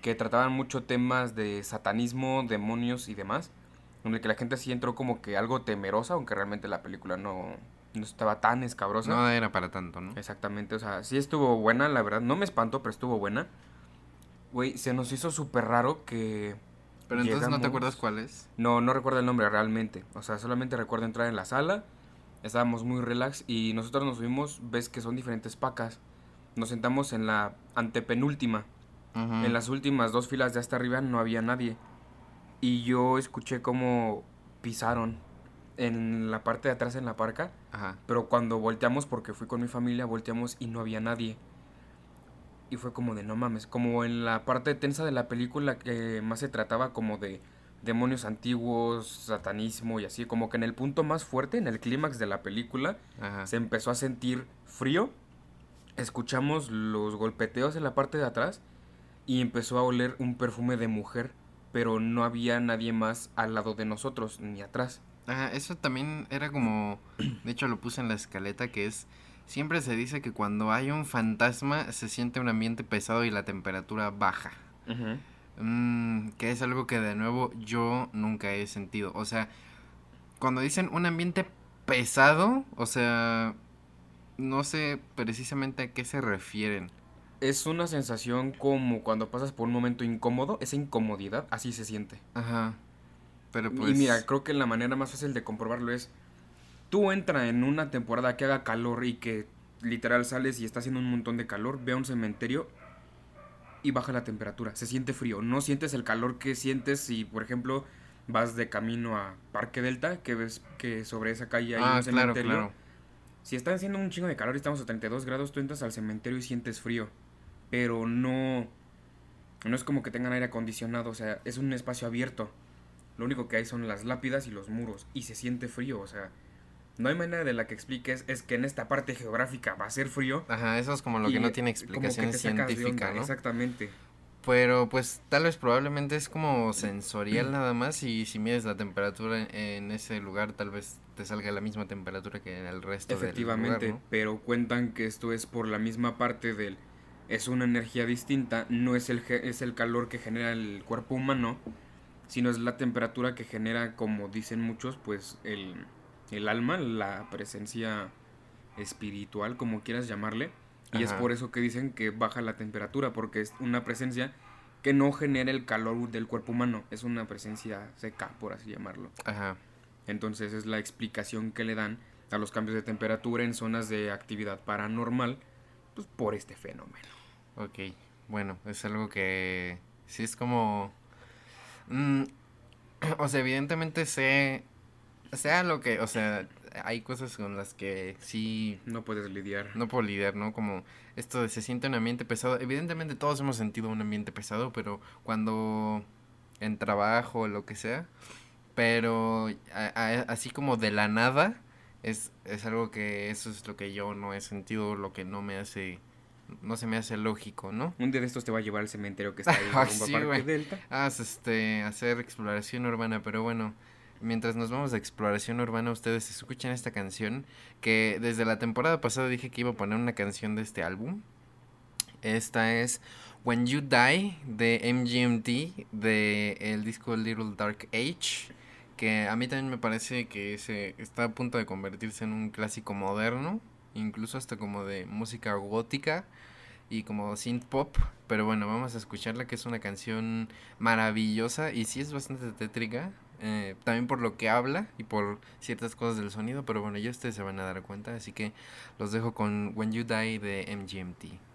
que trataban mucho temas de satanismo, demonios y demás, en el que la gente sí entró como que algo temerosa, aunque realmente la película no, no estaba tan escabrosa. No era para tanto, ¿no? Exactamente, o sea, sí estuvo buena, la verdad. No me espantó, pero estuvo buena. Güey, se nos hizo súper raro que... Pero entonces no te acuerdas cuál es. No, no recuerdo el nombre realmente. O sea, solamente recuerdo entrar en la sala. Estábamos muy relax y nosotros nos subimos, ves que son diferentes pacas. Nos sentamos en la antepenúltima. Ujú. En las últimas dos filas de hasta arriba no había nadie. Y yo escuché como pisaron en la parte de atrás en la parca. Ajá. Pero cuando volteamos, porque fui con mi familia, volteamos y no había nadie. Y fue como de no mames, como en la parte tensa de la película que más se trataba como de demonios antiguos, satanismo y así, como que en el punto más fuerte, en el clímax de la película, Ajá. se empezó a sentir frío. Escuchamos los golpeteos en la parte de atrás y empezó a oler un perfume de mujer, pero no había nadie más al lado de nosotros ni atrás. Ajá, eso también era como, de hecho lo puse en la escaleta, que es, siempre se dice que cuando hay un fantasma se siente un ambiente pesado y la temperatura baja. Mm, que es algo que de nuevo yo nunca he sentido. O sea, cuando dicen un ambiente pesado, o sea, no sé precisamente a qué se refieren. Es una sensación como cuando pasas por un momento incómodo, esa incomodidad, así se siente. Ajá. Pero pues... Y mira, creo que la manera más fácil de comprobarlo es, tú entra en una temporada que haga calor y que literal sales y está haciendo un montón de calor, ve a un cementerio y baja la temperatura, se siente frío, no sientes el calor que sientes si, por ejemplo, vas de camino a Parque Delta, que ves que sobre esa calle hay ah, un claro, cementerio. claro. Si está haciendo un chingo de calor y estamos a 32 grados, tú entras al cementerio y sientes frío. Pero no. No es como que tengan aire acondicionado, o sea, es un espacio abierto. Lo único que hay son las lápidas y los muros. Y se siente frío, o sea. No hay manera de la que expliques, es que en esta parte geográfica va a ser frío. Ajá, eso es como lo que no tiene explicación científica, onda, ¿no? Exactamente. Pero pues tal vez probablemente es como sensorial nada más y si mides la temperatura en, ese lugar tal vez te salga la misma temperatura que en el resto Efectivamente, del lugar, pero cuentan que esto es por la misma parte del es una energía distinta, no es el es el calor que genera el cuerpo humano, sino es la temperatura que genera, como dicen muchos, pues el, el alma, la presencia espiritual, como quieras llamarle, y es por eso que dicen que baja la temperatura, porque es una presencia que no genera el calor del cuerpo humano, es una presencia seca, por así llamarlo. Ajá. Entonces es la explicación que le dan a los cambios de temperatura en zonas de actividad paranormal, pues por este fenómeno. Ok, bueno, es algo que sí es como... mm, o sea, evidentemente sé... Sea lo que... O sea, hay cosas con las que sí No puedes lidiar. no puedo lidiar, ¿no? Como esto de se siente un ambiente pesado. Evidentemente todos hemos sentido un ambiente pesado, pero cuando en trabajo o lo que sea, pero a- a- así como de la nada, es, es algo que eso es lo que yo no he sentido, lo que no me hace, no se me hace lógico, ¿no? Un día de estos te va a llevar al cementerio que está ahí Ay, rumbo a sí, Parque. Delta. Ah, es, este, hacer exploración urbana, pero bueno, mientras nos vamos a exploración urbana, ustedes escuchan esta canción que desde la temporada pasada dije que iba a poner una canción de este álbum. Esta es When You Die de MGMT de el disco Little Dark Age, que a mí también me parece que se está a punto de convertirse en un clásico moderno, incluso hasta como de música gótica y como synth pop, pero bueno, vamos a escucharla que es una canción maravillosa y sí es bastante tétrica, eh, también por lo que habla y por ciertas cosas del sonido, pero bueno, ya ustedes se van a dar cuenta, así que los dejo con When You Die de MGMT.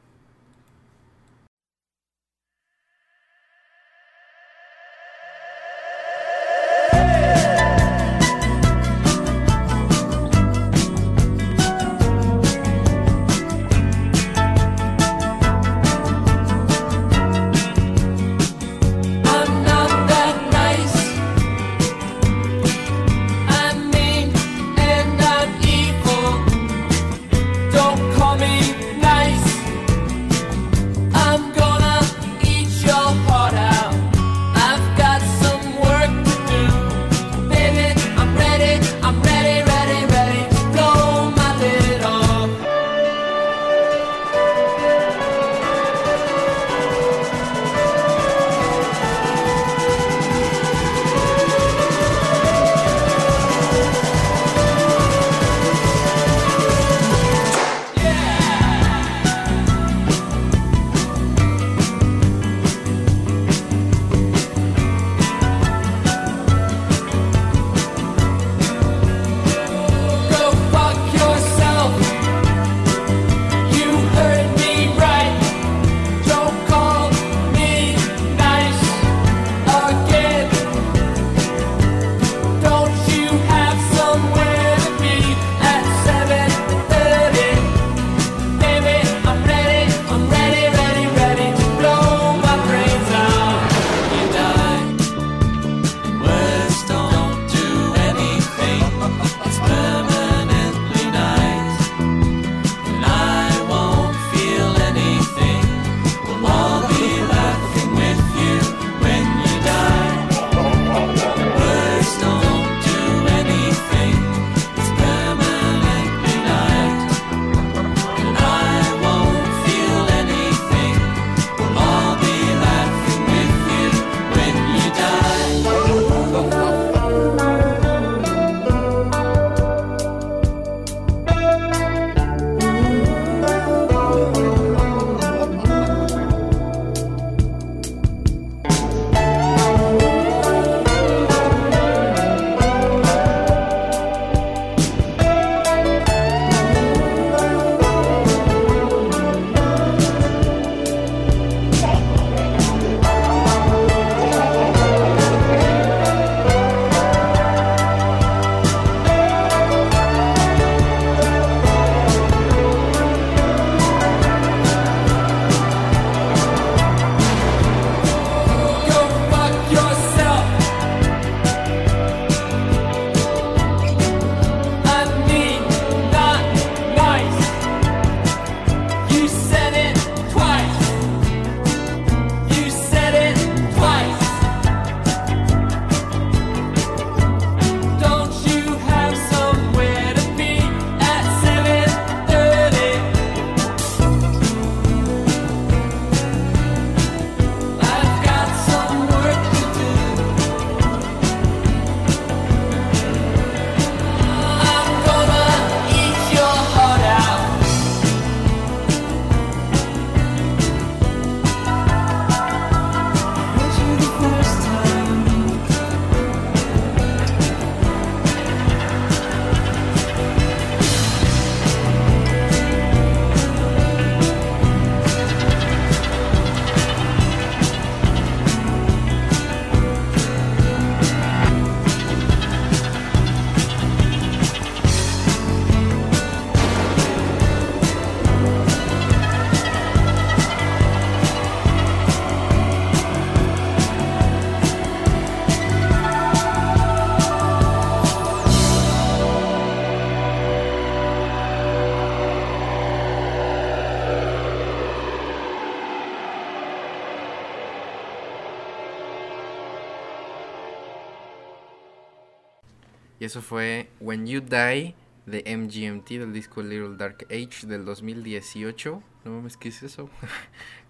Eso fue When You Die de MGMT del disco Little Dark Age del 2018. No mames, ¿qué es eso?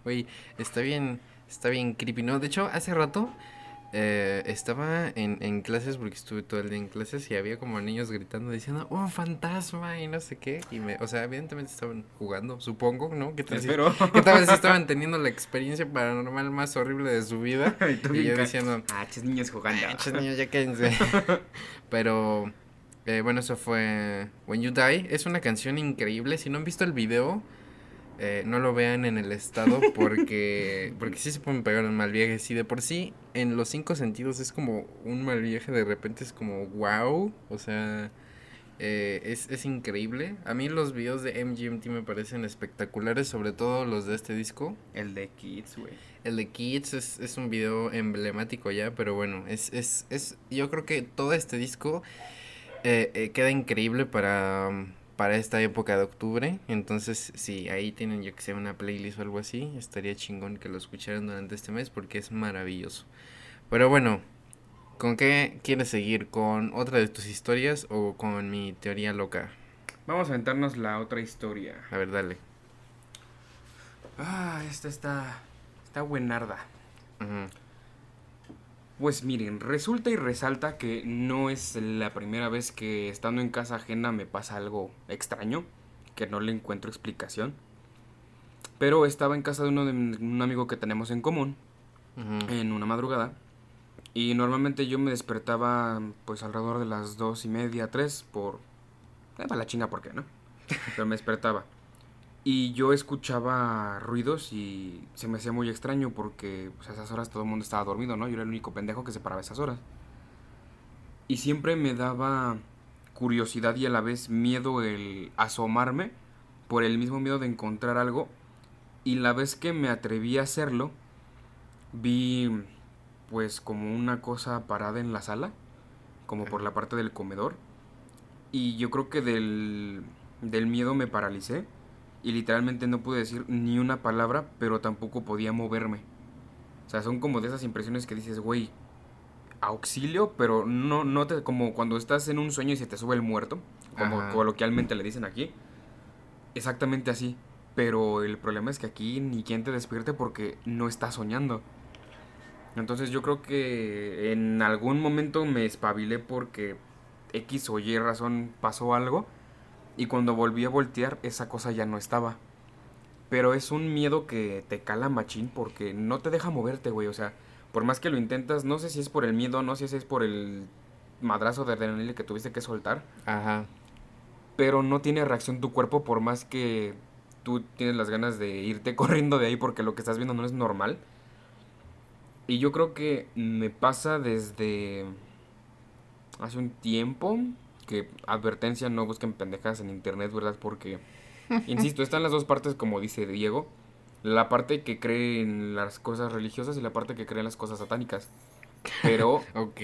Está bien, está bien creepy, ¿no? De hecho, hace rato eh, estaba en, en clases porque estuve todo el día en clases y había como niños gritando diciendo un fantasma y no sé qué. Y me, o sea, evidentemente estaban jugando, supongo, ¿no? ¿Qué tal si-. ¿Qué tal si estaban teniendo la experiencia paranormal más horrible de su vida? Y tú y bien yo diciendo, Ah, ches niños jugando. "Ah, chis, niños, ya quédense. Pero, eh, bueno, eso fue When You Die. Es una canción increíble. Si no han visto el video, eh, no lo vean en el estado porque, porque sí se pueden pegar un mal viaje. Si de por sí, en los cinco sentidos es como un mal viaje, de repente es como wow. O sea, eh, es, es increíble. A mí los videos de MGMT me parecen espectaculares, sobre todo los de este disco. El de Kids, güey. El de Kids es, es un video emblemático ya, pero bueno, es, es, es yo creo que todo este disco eh, eh, queda increíble para, para esta época de octubre. Entonces, si ahí tienen, yo que sé, una playlist o algo así, estaría chingón que lo escucharan durante este mes porque es maravilloso. Pero bueno, ¿con qué quieres seguir? ¿Con otra de tus historias o con mi teoría loca? Vamos a aventarnos la otra historia. A ver, dale. Ah, esta está. Está buenarda. Ujú. Pues miren, resulta y resalta que no es la primera vez que estando en casa ajena me pasa algo extraño, que no le encuentro explicación. Pero estaba en casa de uno de un amigo que tenemos en común, en una madrugada, y normalmente yo me despertaba pues alrededor de las dos y media, tres, por... Eh, para la chinga, ¿por qué no? Pero me despertaba. Y yo escuchaba ruidos y se me hacía muy extraño porque pues, a esas horas todo el mundo estaba dormido, ¿no? Yo era el único pendejo que se paraba a esas horas. Y siempre me daba curiosidad y a la vez miedo el asomarme por el mismo miedo de encontrar algo. Y la vez que me atreví a hacerlo, vi pues como una cosa parada en la sala, como por la parte del comedor. Y yo creo que del, del miedo me paralicé y literalmente no pude decir ni una palabra, pero tampoco podía moverme. O sea, son como de esas impresiones que dices, güey, auxilio, pero no, no te, como cuando estás en un sueño y se te sube el muerto, como Ajá. coloquialmente le dicen aquí. Exactamente así. Pero el problema es que aquí ni quien te despierte porque no estás soñando. Entonces yo creo que en algún momento me espabilé porque X o Y razón pasó algo. Y cuando volví a voltear, esa cosa ya no estaba. Pero es un miedo que te cala machín porque no te deja moverte, güey. O sea, por más que lo intentas, no sé si es por el miedo, no sé si es por el madrazo de adrenalina que tuviste que soltar. Ajá. Pero no tiene reacción tu cuerpo por más que tú tienes las ganas de irte corriendo de ahí porque lo que estás viendo no es normal. Y yo creo que me pasa desde hace un tiempo que advertencia no busquen pendejas en internet, ¿verdad? Porque, insisto, están las dos partes como dice Diego. La parte que cree en las cosas religiosas y la parte que cree en las cosas satánicas. Pero Ok.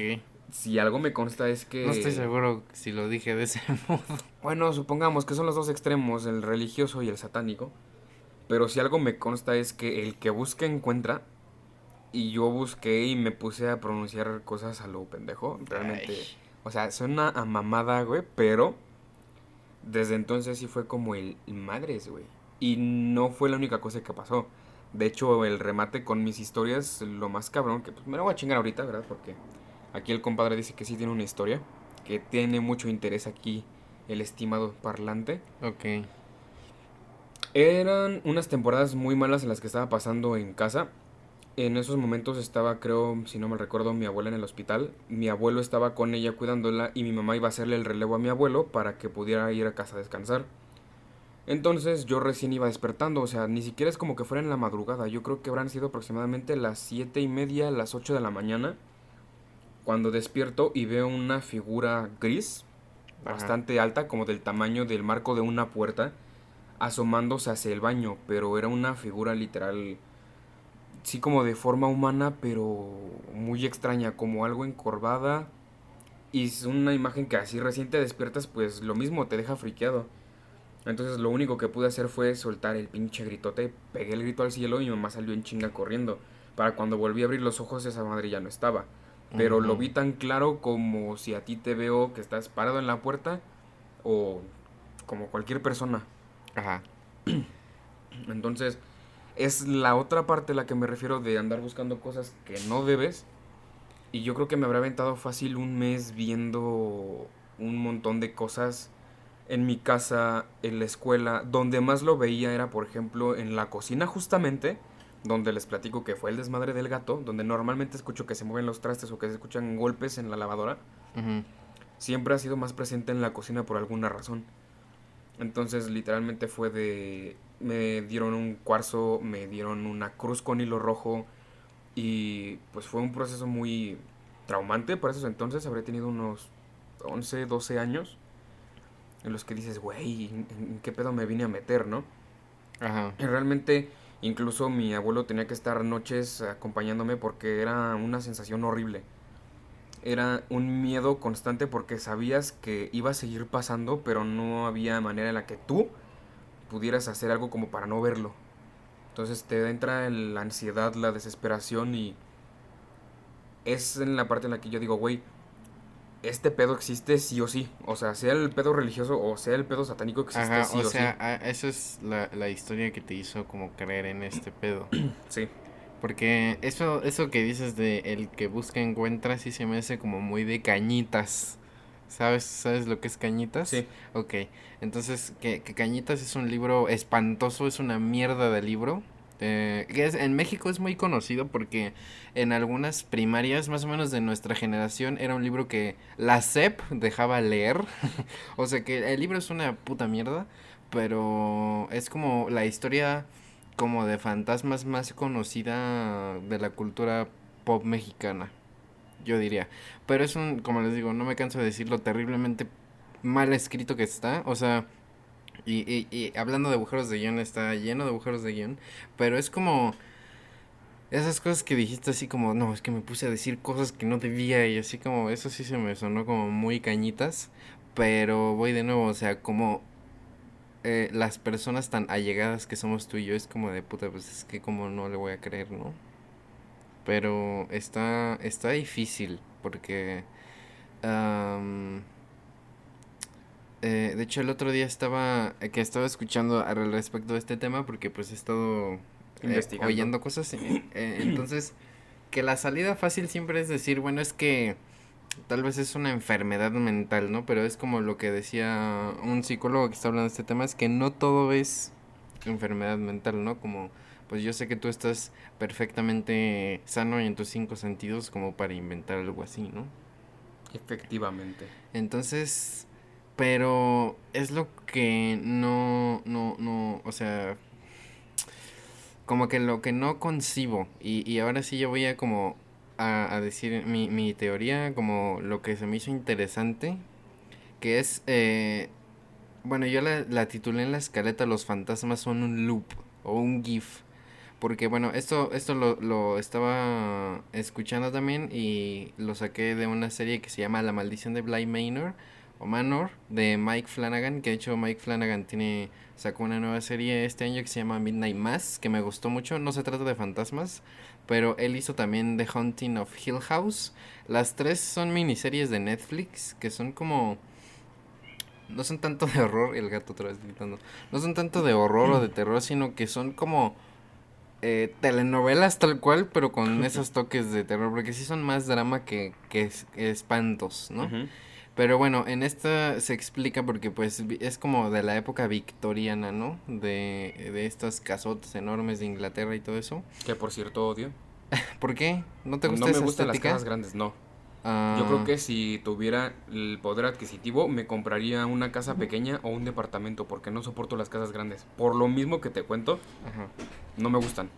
si algo me consta es que... No estoy seguro si lo dije de ese modo. Bueno, supongamos que son los dos extremos, el religioso y el satánico. Pero si algo me consta es que el que busca encuentra. Y yo busqué y me puse a pronunciar cosas a lo pendejo. Realmente. Ay. O sea, suena a mamada, güey. Pero desde entonces sí fue como el madres, güey. Y no fue la única cosa que pasó. De hecho, el remate con mis historias, lo más cabrón, que pues me lo voy a chingar ahorita, ¿verdad? Porque aquí el compadre dice que sí tiene una historia. Que tiene mucho interés aquí el estimado parlante. Ok. Eran unas temporadas muy malas en las que estaba pasando en casa. En esos momentos estaba, creo, si no me recuerdo, mi abuela en el hospital. Mi abuelo estaba con ella cuidándola y mi mamá iba a hacerle el relevo a mi abuelo para que pudiera ir a casa a descansar. Entonces yo recién iba despertando, o sea, ni siquiera es como que fuera en la madrugada. Yo creo que habrán sido aproximadamente las siete y media, las 8 de la mañana. Cuando despierto y veo una figura gris, Ajá. bastante alta, como del tamaño del marco de una puerta, asomándose hacia el baño, pero era una figura literal, sí como de forma humana, pero muy extraña, como algo encorvada. Y es una imagen que así recién te despiertas, pues lo mismo te deja friqueado. Entonces lo único que pude hacer fue soltar el pinche gritote, pegué el grito al cielo y mi mamá salió en chinga corriendo. Para cuando volví a abrir los ojos esa madre ya no estaba. pero lo vi tan claro como si a ti te veo que estás parado en la puerta o como cualquier persona. Ajá. Entonces, es la otra parte a la que me refiero de andar buscando cosas que no debes. Y yo creo que me habrá aventado fácil un mes viendo un montón de cosas en mi casa, en la escuela. Donde más lo veía era, por ejemplo, en la cocina justamente, donde les platico que fue el desmadre del gato, donde normalmente escucho que se mueven los trastes o que se escuchan golpes en la lavadora. Siempre ha sido más presente en la cocina por alguna razón. Entonces, literalmente fue de. Me dieron un cuarzo, me dieron una cruz con hilo rojo. Y pues fue un proceso muy traumante para esos entonces. Habré tenido unos 11, 12 años. En los que dices, güey, ¿en, qué pedo me vine a meter, no? Ajá. Y realmente, incluso mi abuelo tenía que estar noches acompañándome porque era una sensación horrible. Era un miedo constante porque sabías que iba a seguir pasando, pero no había manera en la que tú pudieras hacer algo como para no verlo. Entonces te entra el- la ansiedad, la desesperación y es en la parte en la que yo digo, güey, este pedo existe sí o sí. O sea, sea el pedo religioso o sea el pedo satánico existe Ajá, sí o o sea, sí. a- eso es la, la historia que te hizo como creer en este pedo. Sí. Porque eso, eso que dices de el que busca encuentra sí se me hace como muy de cañitas. ¿Sabes? ¿Sabes lo que es cañitas? Sí. Ok. Entonces, que, que Cañitas es un libro espantoso, es una mierda de libro. Eh, es, en México es muy conocido porque en algunas primarias, más o menos de nuestra generación, era un libro que la SEP dejaba leer. o sea que el libro es una puta mierda, pero es como la historia como de fantasmas más conocida de la cultura pop mexicana, yo diría. Pero es un, como les digo, no me canso de decirlo, terriblemente mal escrito que está. O sea, y, y, y hablando de agujeros de guion, está lleno de agujeros de guion. Pero es como esas cosas que dijiste así como, no, es que me puse a decir cosas que no debía y así como, eso sí se me sonó como muy cañitas. Pero voy de nuevo, o sea, como eh, las personas tan allegadas que somos tú y yo, es como de puta, pues es que como no le voy a creer, ¿no? Pero está, está difícil porque... am, eh, de hecho, el otro día estaba, eh, que estaba escuchando al respecto de este tema porque pues he estado eh, Investigando. oyendo cosas. eh, eh, entonces, que la salida fácil siempre es decir, bueno, es que tal vez es una enfermedad mental, ¿no? Pero es como lo que decía un psicólogo que está hablando de este tema, es que no todo es enfermedad mental, ¿no? Como, pues yo sé que tú estás perfectamente sano y en tus cinco sentidos como para inventar algo así, ¿no? Efectivamente. Entonces, pero es lo que no, no, no, o sea, como que lo que no concibo. Y, y ahora sí yo voy a como a, a decir mi, mi teoría, como lo que se me hizo interesante, que es, eh, bueno, yo la, la titulé en la escaleta Los fantasmas son un loop o un GIF. Porque bueno, esto, esto lo, lo estaba escuchando también y lo saqué de una serie que se llama La maldición de Bly Manor o Manor de Mike Flanagan, que de hecho Mike Flanagan tiene sacó una nueva serie este año que se llama Midnight Mass, que me gustó mucho, no se trata de fantasmas, pero él hizo también The Haunting of Hill House. Las tres son miniseries de Netflix que son como no son tanto de horror, el gato otra vez gritando. No son tanto de horror o de terror, sino que son como eh, telenovelas tal cual, pero con esos toques de terror, porque sí son más drama que, que es- que espantos, ¿no? Pero bueno, en esta se explica porque pues es como de la época victoriana, ¿no? De, de estas casotes enormes de Inglaterra y todo eso. Que por cierto odio. ¿Por qué? ¿No te gusta no me gustan las casas grandes, no. Ah, Yo creo que si tuviera el poder adquisitivo, me compraría una casa pequeña o un departamento, porque no soporto las casas grandes. Por lo mismo que te cuento, Ajá. no me gustan.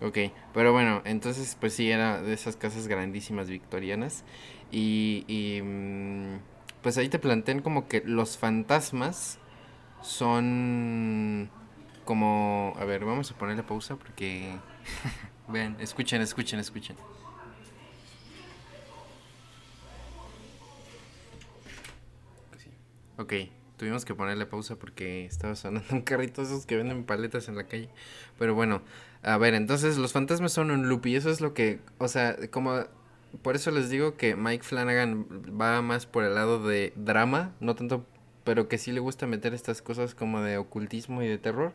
Ok, pero bueno, entonces pues sí, era de esas casas grandísimas victorianas. Y, y mm, pues ahí te plantean como que los fantasmas son como... A ver, vamos a ponerle pausa porque... Vean, escuchen, escuchen, escuchen. Ok, tuvimos que ponerle pausa porque estaba sonando un carrito esos que venden paletas en la calle. Pero bueno, a ver, entonces los fantasmas son un loop y eso es lo que, o sea, como por eso les digo que Mike Flanagan va más por el lado de drama, no tanto, pero que sí le gusta meter estas cosas como de ocultismo y de terror.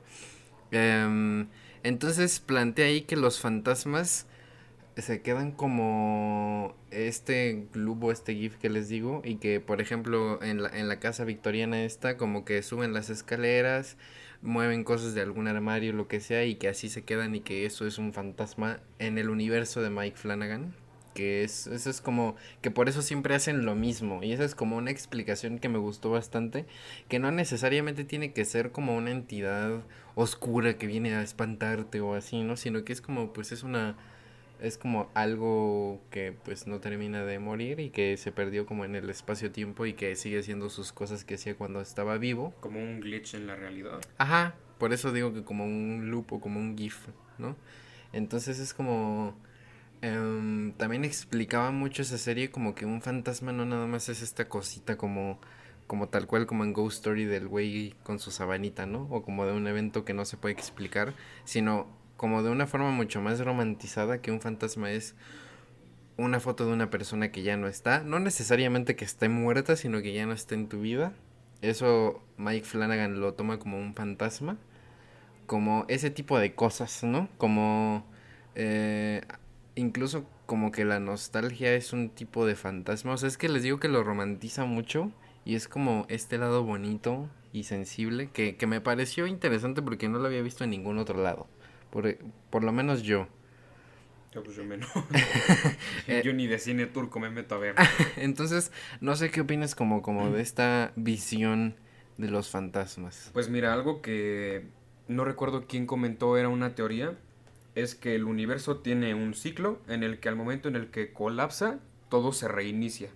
Em, entonces plantea ahí que los fantasmas se quedan como este globo, este GIF que les digo, y que por ejemplo en la, en la casa victoriana esta, como que suben las escaleras, mueven cosas de algún armario, lo que sea, y que así se quedan y que eso es un fantasma en el universo de Mike Flanagan. Que es, eso es como, que por eso siempre hacen lo mismo. Y esa es como una explicación que me gustó bastante. Que no necesariamente tiene que ser como una entidad oscura que viene a espantarte o así, ¿no? Sino que es como, pues es una, es como algo que pues no termina de morir y que se perdió como en el espacio-tiempo y que sigue haciendo sus cosas que hacía cuando estaba vivo. Como un glitch en la realidad. Ajá, por eso digo que como un loop o como un GIF, ¿no? Entonces es como... em, también explicaba mucho esa serie como que un fantasma no nada más es esta cosita como... Como tal cual como en Ghost Story del güey con su sabanita, ¿no? O como de un evento que no se puede explicar, sino como de una forma mucho más romantizada que un fantasma es una foto de una persona que ya no está, no necesariamente que esté muerta, sino que ya no está en tu vida. Eso Mike Flanagan lo toma como un fantasma, como ese tipo de cosas, ¿no? Como eh, incluso como que la nostalgia es un tipo de fantasma, o sea, es que les digo que lo romantiza mucho y es como este lado bonito y sensible que, que me pareció interesante porque no lo había visto en ningún otro lado, por, por lo menos yo. Yo, pues yo menos. Eh. yo ni de cine turco me meto a ver. Entonces, no sé qué opinas como, como de esta visión de los fantasmas. Pues mira, algo que no recuerdo quién comentó era una teoría, es que el universo tiene un ciclo en el que al momento en el que colapsa, todo se reinicia.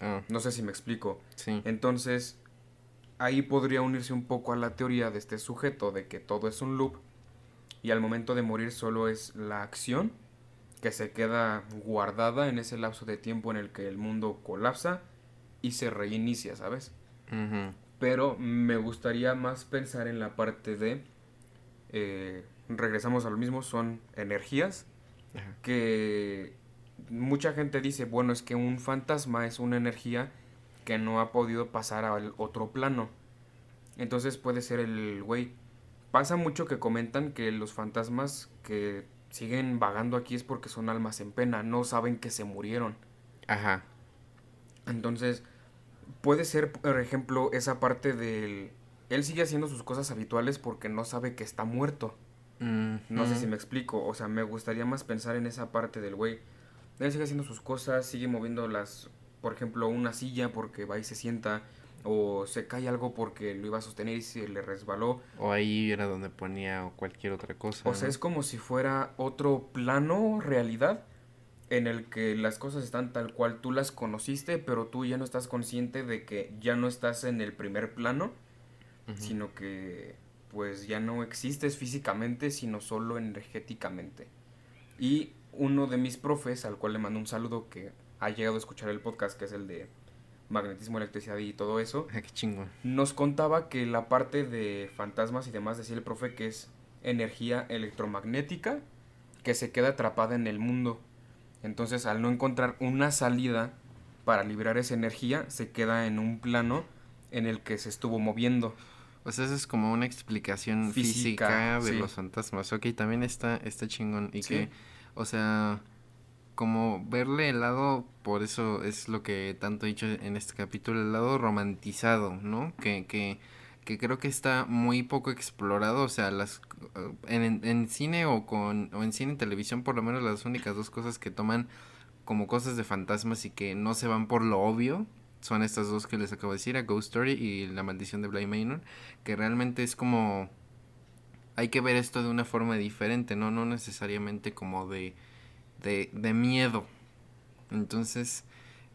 Ah, No sé si me explico. sí. Entonces, ahí podría unirse un poco a la teoría de este sujeto de que todo es un loop y al momento de morir solo es la acción que se queda guardada en ese lapso de tiempo en el que el mundo colapsa y se reinicia, ¿sabes? Pero me gustaría más pensar en la parte de, eh, regresamos a lo mismo, son energías que mucha gente dice, bueno, es que un fantasma es una energía que no ha podido pasar al otro plano. Entonces puede ser el güey. Pasa mucho que comentan que los fantasmas que siguen vagando aquí es porque son almas en pena, no saben que se murieron. Ajá. Entonces, puede ser, por ejemplo, esa parte del... Él sigue haciendo sus cosas habituales porque no sabe que está muerto. No sé si me explico. O sea, me gustaría más pensar en esa parte del güey. Él sigue haciendo sus cosas, sigue moviendo las... Por ejemplo, una silla porque va y se sienta. O se cae algo porque lo iba a sostener y se le resbaló. O ahí era donde ponía cualquier otra cosa. O sea, ¿no? es como si fuera otro plano, realidad, en el que las cosas están tal cual tú las conociste, pero tú ya no estás consciente de que ya no estás en el primer plano, sino que pues ya no existes físicamente, sino solo energéticamente. Y uno de mis profes, al cual le mando un saludo, que ha llegado a escuchar el podcast, que es el de magnetismo, electricidad y todo eso, Ah, qué chingón. nos contaba que la parte de fantasmas y demás, decía el profe, que es energía electromagnética que se queda atrapada en el mundo. Entonces, al no encontrar una salida para liberar esa energía, se queda en un plano en el que se estuvo moviendo. O sea, eso es como una explicación física, Física, de sí. los fantasmas. Ok, también está, está chingón. Y Sí. que, o sea, como verle el lado, por eso es lo que tanto he dicho en este capítulo, el lado romantizado, ¿no? Que, que, que creo que está muy poco explorado. O sea, las en, en- en cine o con o en cine y televisión, por lo menos las únicas dos cosas que toman como cosas de fantasmas y que no se van por lo obvio son estas dos que les acabo de decir, a Ghost Story y La maldición de Bly Manor, que realmente es como hay que ver esto de una forma diferente, no no necesariamente como de de, de miedo. Entonces,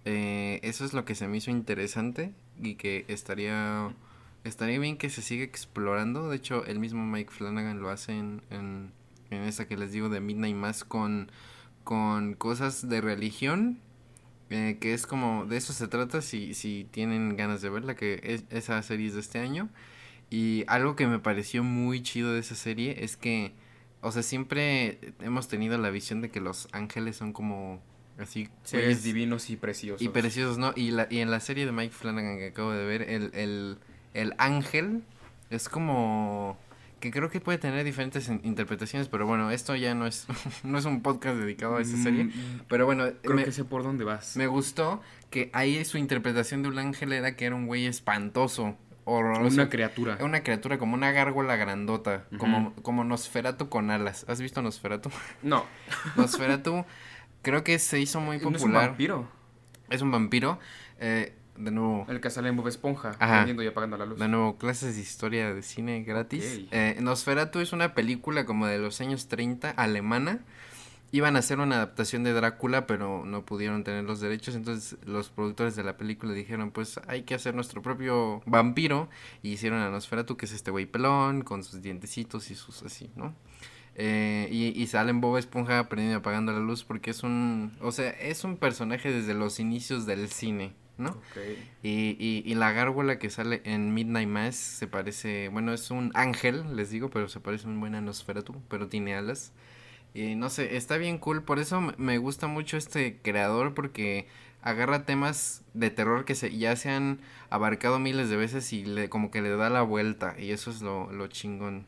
eh, eso es lo que se me hizo interesante y que estaría estaría bien que se siga explorando. De hecho, el mismo Mike Flanagan lo hace en, en, en esa que les digo de Midnight Mass con, con cosas de religión. eh, que es como, de eso se trata si, si tienen ganas de verla, que es, esa serie es de este año. Y algo que me pareció muy chido de esa serie es que, o sea, siempre hemos tenido la visión de que los ángeles son como Así Seres divinos y preciosos. y preciosos, ¿no? Y, la, y en la serie de Mike Flanagan que acabo de ver, el, el, el ángel es como... Que creo que puede tener diferentes in- interpretaciones, pero bueno, esto ya no es, no es un podcast dedicado a esta serie. Mm, Pero bueno, Creo me, que sé por dónde vas. me gustó que ahí su interpretación de un ángel era que era un güey espantoso, horroroso. Una criatura. Una criatura como una gárgola grandota, Ujú. como, como Nosferatu con alas. ¿Has visto Nosferatu? No, Nosferatu creo que se hizo muy no es un popular. vampiro. Es un vampiro. eh, de nuevo, El que sale en Bob Esponja, prendiendo y apagando la luz. de nuevo, clases de historia de cine gratis. Ok. Eh, Nosferatu es una película como de los años 30, alemana. Iban a hacer una adaptación de Drácula, pero no pudieron tener los derechos. Entonces los productores de la película dijeron, pues hay que hacer nuestro propio vampiro. Y hicieron a Nosferatu, que es este güey pelón, con sus dientecitos y sus así, ¿no? Eh, y, y sale en Bob Esponja prendiendo apagando la luz porque es un... O sea, es un personaje desde los inicios del cine, ¿no? Y, y la gárgola que sale en Midnight Mass se parece, bueno, es un ángel, les digo, pero se parece un buen a Nosferatu, pero tiene alas. Y no sé, está bien cool, por eso me- gusta mucho este creador porque agarra temas de terror que se, ya se han abarcado miles de veces y le, como que le da la vuelta y eso es lo, lo chingón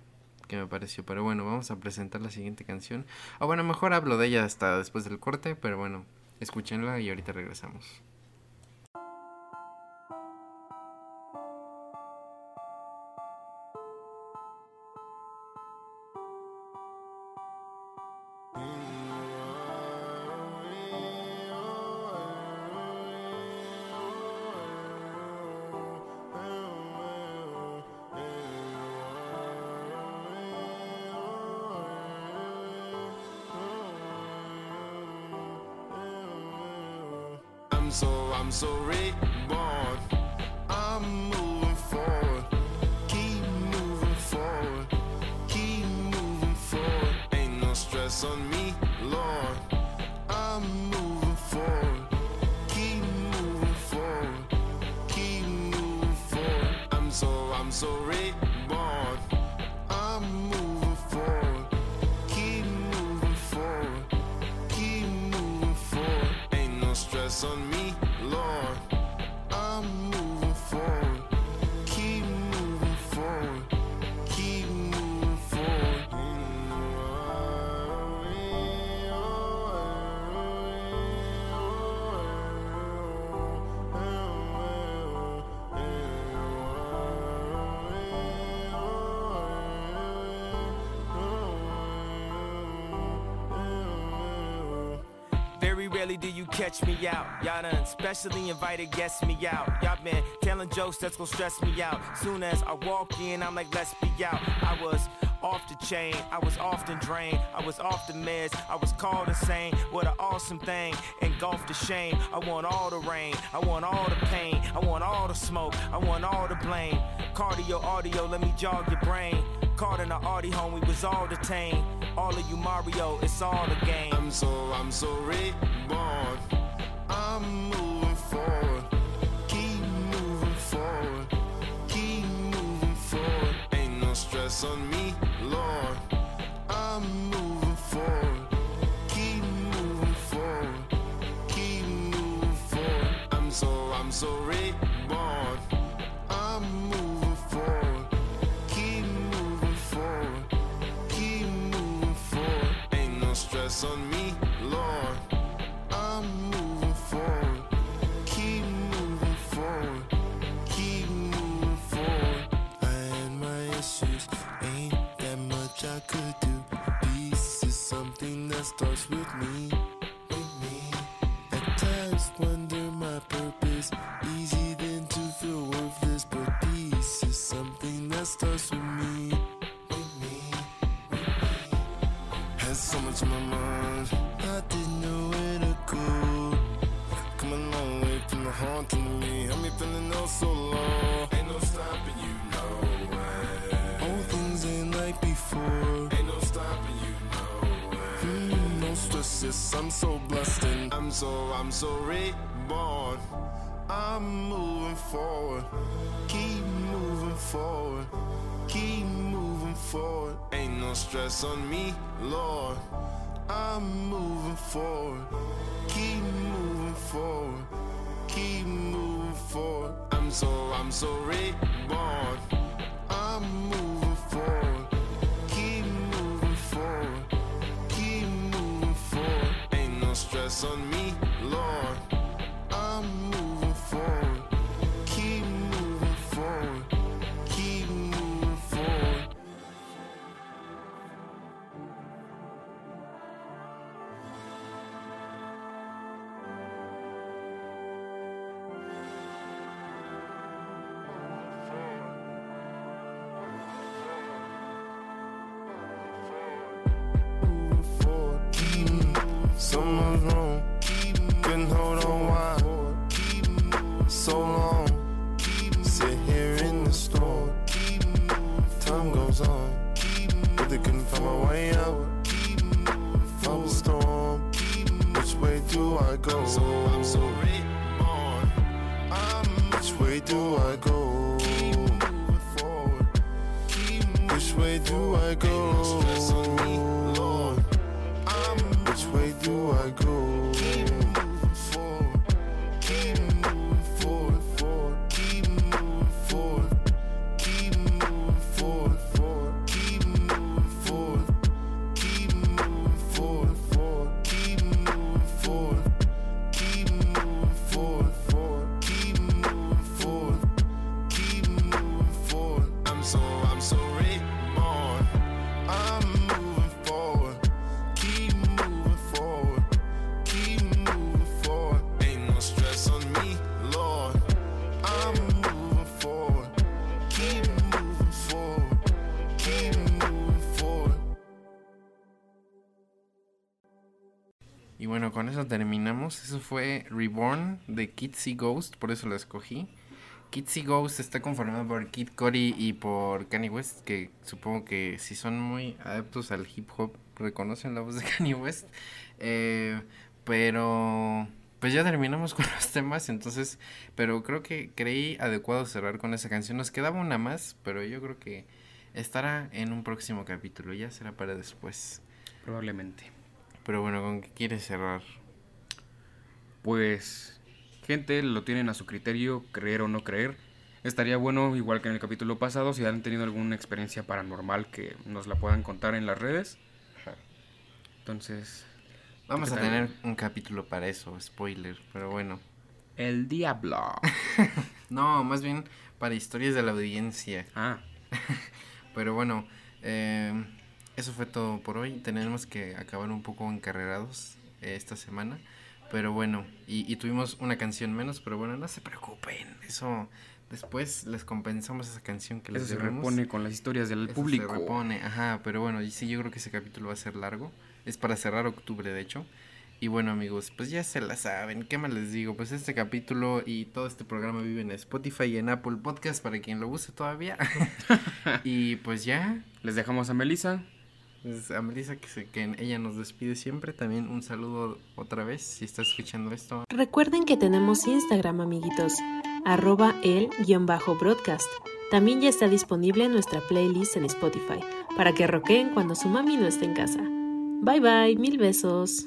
que me pareció. Pero bueno, vamos a presentar la siguiente canción. O bueno, mejor hablo de ella hasta después del corte, pero bueno, escúchenla y ahorita regresamos. On me, rarely do you catch me out. Y'all done specially invited guests me out. Y'all been telling jokes that's gonna stress me out. Soon as I walk in, I'm like, let's be out. I was off the chain, I was often drained, I was off the meds, I was called insane. What an awesome thing, engulfed the shame. I want all the rain, I want all the pain, I want all the smoke, I want all the blame. Cardio, audio, let me jog your brain. Caught in the Audi home, we was all detained. All of you Mario, it's all a game. I'm so, I'm so reborn. I'm moving forward. Keep moving forward. Keep moving forward. Ain't no stress on me, that with me. Had so much on my mind. I didn't know where to go. Come a long way from the haunting me. Had me feeling oh so low. Ain't no stopping you, no way. All things ain't like before. Ain't no stopping you, no way. Mm, no stresses, I'm so blessed and I'm so, I'm so reborn. I'm moving forward. Keep moving forward. Forward. Ain't no stress on me, Lord. I'm moving forward. Keep moving forward, keep moving forward. I'm so, I'm so reborn. Fue Reborn de Kitsy Ghost, por eso lo escogí. Kitsy Ghost está conformado por Kid Cody y por Kanye West, que supongo que si son muy adeptos al hip hop reconocen la voz de Kanye West. Eh, pero pues ya terminamos con los temas, entonces, pero creo que creí adecuado cerrar con esa canción. Nos quedaba una más, pero yo creo que estará en un próximo capítulo, ya será para después. Probablemente. Pero bueno, ¿con qué quieres cerrar? Pues, gente, lo tienen a su criterio, creer o no creer. Estaría bueno, igual que en el capítulo pasado, si han tenido alguna experiencia paranormal que nos la puedan contar en las redes. Entonces, Vamos ¿Qué a tener un capítulo para eso, spoiler, pero bueno. el diablo. No, más bien para historias de la audiencia. ah, Pero bueno, eh, eso fue todo por hoy. Tenemos que acabar un poco encarrerados eh, esta semana. Pero bueno, y, y tuvimos una canción menos, pero bueno, no se preocupen. Eso después les compensamos esa canción que les eso se debemos. repone con las historias del Eso público. Se repone, ajá, pero bueno, y sí, yo creo que ese capítulo va a ser largo. Es para cerrar octubre, de hecho. Y bueno, amigos, pues ya se la saben. ¿Qué más les digo? Pues este capítulo y todo este programa vive en Spotify y en Apple Podcast para quien lo use todavía. y pues ya, Les dejamos a Melissa. Pues a Melissa que, se- que ella nos despide siempre. También un saludo otra vez si está escuchando esto. Recuerden que tenemos Instagram, amiguitos, arroba el-broadcast. También ya está disponible nuestra playlist en Spotify, para que roqueen cuando su mami no esté en casa. Bye bye, mil besos.